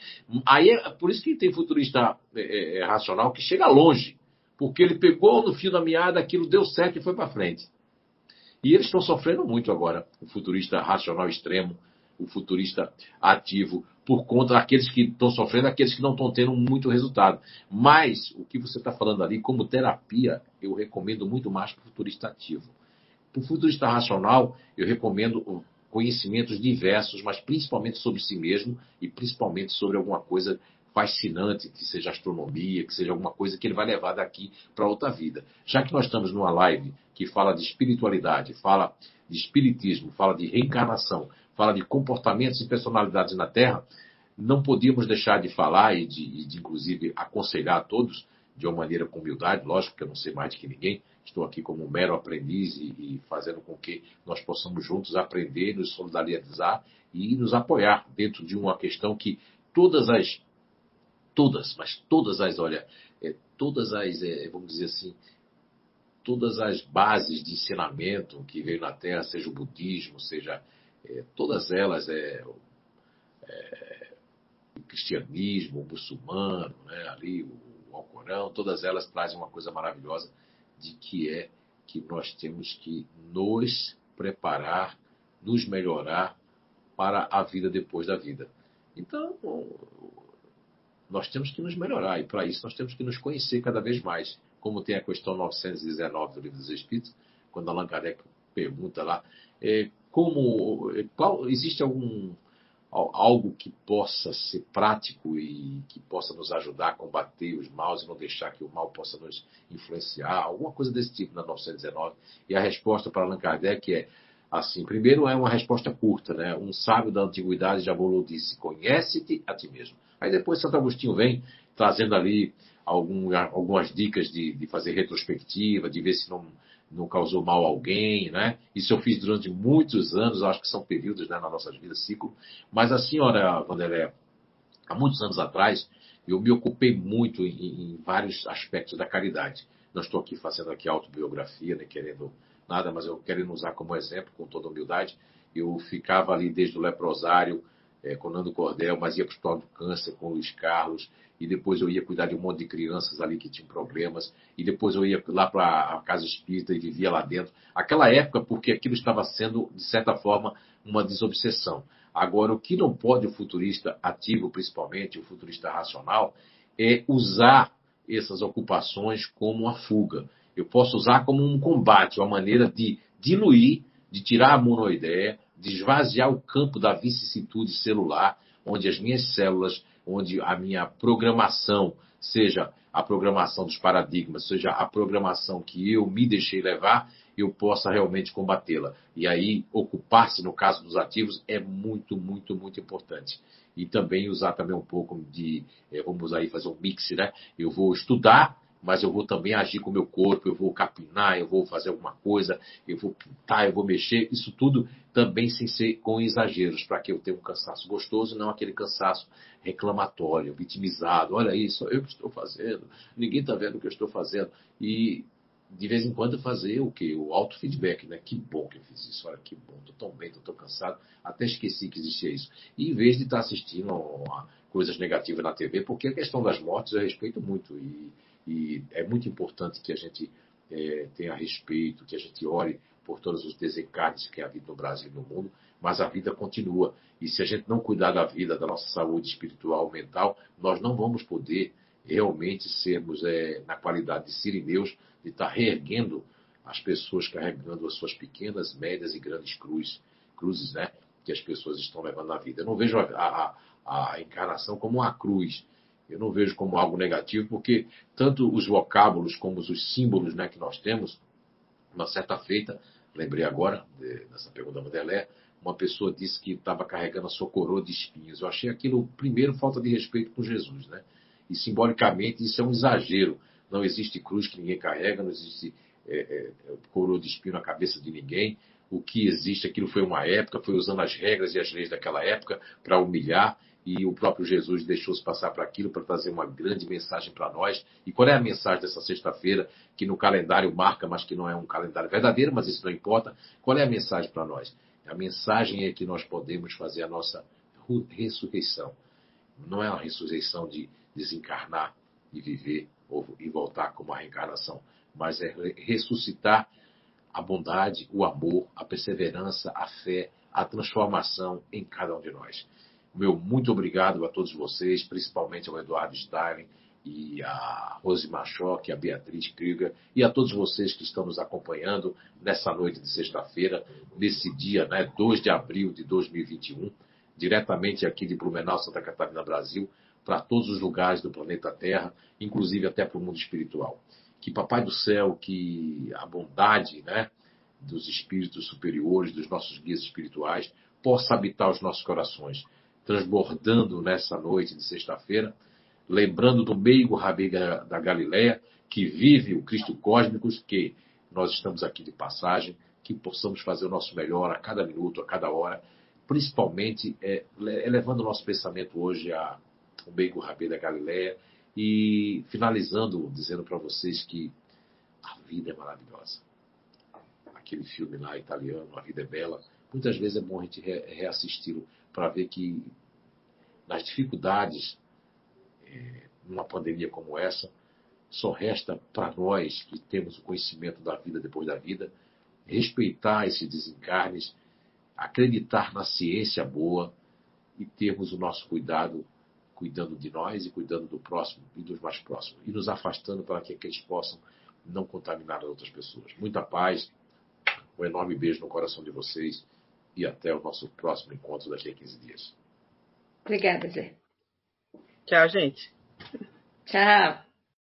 aí é por isso que tem futurista é, é, é, racional que chega longe. Porque ele pegou no fio da meada, aquilo deu certo e foi para frente. E eles estão sofrendo muito agora, o futurista racional extremo, o futurista ativo, por conta daqueles que estão sofrendo, aqueles que não estão tendo muito resultado. Mas o que você está falando ali, como terapia, eu recomendo muito mais para o futurista ativo. Para o futurista racional, eu recomendo conhecimentos diversos, mas principalmente sobre si mesmo e principalmente sobre alguma coisa fascinante, que seja astronomia, que seja alguma coisa que ele vai levar daqui para outra vida. Já que nós estamos numa live que fala de espiritualidade, fala de espiritismo, fala de reencarnação, fala de comportamentos e personalidades na Terra, não podíamos deixar de falar e de, de inclusive aconselhar a todos de uma maneira com humildade, lógico que eu não sei mais do que ninguém, estou aqui como um mero aprendiz e, e, fazendo com que nós possamos juntos aprender, nos solidarizar e nos apoiar dentro de uma questão que todas as, todas, mas todas as, olha, é, todas as, é, vamos dizer assim, todas as bases de ensinamento que veio na Terra, seja o budismo, seja é, todas elas, é, é, o cristianismo, o muçulmano, né, ali o, o Alcorão, todas elas trazem uma coisa maravilhosa de que é que nós temos que nos preparar, nos melhorar para a vida depois da vida. Então, nós temos que nos melhorar e para isso nós temos que nos conhecer cada vez mais. Como tem a questão 919 do Livro dos Espíritos, quando Allan Kardec pergunta lá, é, como, qual, existe algum algo que possa ser prático e que possa nos ajudar a combater os maus e não deixar que o mal possa nos influenciar, alguma coisa desse tipo na 919. E a resposta para Allan Kardec é assim: primeiro é uma resposta curta, né? Um sábio da antiguidade já volou disse: conhece-te a ti mesmo. Aí depois Santo Agostinho vem trazendo ali algum, algumas dicas de, de fazer retrospectiva, de ver se não não causou mal a alguém, né? Isso eu fiz durante muitos anos, acho que são períodos né, na nossa vida, ciclo. Mas a senhora Vanderlé, há muitos anos atrás, eu me ocupei muito em, em, vários aspectos da caridade. Não estou aqui fazendo aqui autobiografia, nem querendo nada, mas eu querendo usar como exemplo, com toda humildade. Eu ficava ali desde o leprosário, é, com Nando Cordel, mas ia para o Hospital do Câncer com Luiz Carlos, e depois eu ia cuidar de um monte de crianças ali que tinham problemas, e depois eu ia lá para a Casa Espírita e vivia lá dentro. Aquela época, porque aquilo estava sendo, de certa forma, uma desobsessão. Agora, o que não pode o futurista ativo, principalmente, o futurista racional, é usar essas ocupações como uma fuga. Eu posso usar como um combate, uma maneira de diluir, de tirar a monoideia, de esvaziar o campo da vicissitude celular, onde as minhas células, onde a minha programação, seja a programação dos paradigmas, seja a programação que eu me deixei levar, eu possa realmente combatê-la. E aí, ocupar-se, no caso dos ativos, é muito, muito, muito importante. E também usar também um pouco de, eh, vamos aí fazer um mix, né? Eu vou estudar, mas eu vou também agir com o meu corpo, eu vou capinar, eu vou fazer alguma coisa, eu vou pintar, eu vou mexer, isso tudo também sem ser com exageros, para que eu tenha um cansaço gostoso, não aquele cansaço reclamatório, vitimizado. Olha isso, eu que estou fazendo, ninguém está vendo o que eu estou fazendo. E de vez em quando fazer o que? O auto-feedback, né? Que bom que eu fiz isso, olha que bom, estou tão bem, estou tão cansado, até esqueci que existia isso. E em vez de estar tá assistindo a coisas negativas na TV, porque a questão das mortes eu respeito muito e e é muito importante que a gente é, tenha respeito, que a gente ore por todos os desencarnes que há havido no Brasil e no mundo, mas a vida continua. E se a gente não cuidar da vida, da nossa saúde espiritual, mental, nós não vamos poder realmente sermos é, na qualidade de sirineus, de estar reerguendo as pessoas carregando as suas pequenas, médias e grandes cruzes, cruzes né, que as pessoas estão levando na vida. Eu não vejo a, a, a encarnação como uma cruz, eu não vejo como algo negativo, porque tanto os vocábulos como os símbolos né, que nós temos, uma certa feita, lembrei agora dessa pergunta da Modelé, uma pessoa disse que estava carregando a sua coroa de espinhos. Eu achei aquilo, primeiro, falta de respeito com Jesus, né? E simbolicamente isso é um exagero. Não existe cruz que ninguém carrega, não existe é, é, coroa de espinho na cabeça de ninguém. O que existe, aquilo foi uma época, foi usando as regras e as leis daquela época para humilhar e o próprio Jesus deixou-se passar para aquilo para trazer uma grande mensagem para nós. E qual é a mensagem dessa sexta-feira, que no calendário marca, mas que não é um calendário verdadeiro, mas isso não importa? Qual é a mensagem para nós? A mensagem é que nós podemos fazer a nossa ressurreição. Não é uma ressurreição de desencarnar e viver e voltar como a reencarnação, mas é ressuscitar a bondade, o amor, a perseverança, a fé, a transformação em cada um de nós. Meu muito obrigado a todos vocês, principalmente ao Eduardo Stein e a Rose Machoc, a Beatriz Krieger e a todos vocês que estão nos acompanhando nessa noite de sexta-feira, nesse dia, né, 2 de abril de 2021, diretamente aqui de Blumenau, Santa Catarina, Brasil, para todos os lugares do planeta Terra, inclusive até para o mundo espiritual. Que Papai do Céu, que a bondade, né, dos espíritos superiores, dos nossos guias espirituais, possa habitar os nossos corações transbordando nessa noite de sexta-feira, lembrando do meigo Rabi da Galileia, que vive o Cristo cósmico, que nós estamos aqui de passagem, que possamos fazer o nosso melhor a cada minuto, a cada hora, principalmente é, elevando o nosso pensamento hoje ao meigo Rabi da Galileia e finalizando dizendo para vocês que a vida é maravilhosa. Aquele filme lá italiano, A Vida é Bela, muitas vezes é bom a gente reassisti-lo para ver que nas dificuldades, é, numa pandemia como essa, só resta para nós que temos o conhecimento da vida depois da vida, respeitar esses desencarnes, acreditar na ciência boa e termos o nosso cuidado, cuidando de nós e cuidando do próximo e dos mais próximos, e nos afastando para que, que eles possam não contaminar as outras pessoas. Muita paz, um enorme beijo no coração de vocês e até o nosso próximo encontro daqui a 15 dias. Obrigada, Zé. Tchau, gente. Tchau.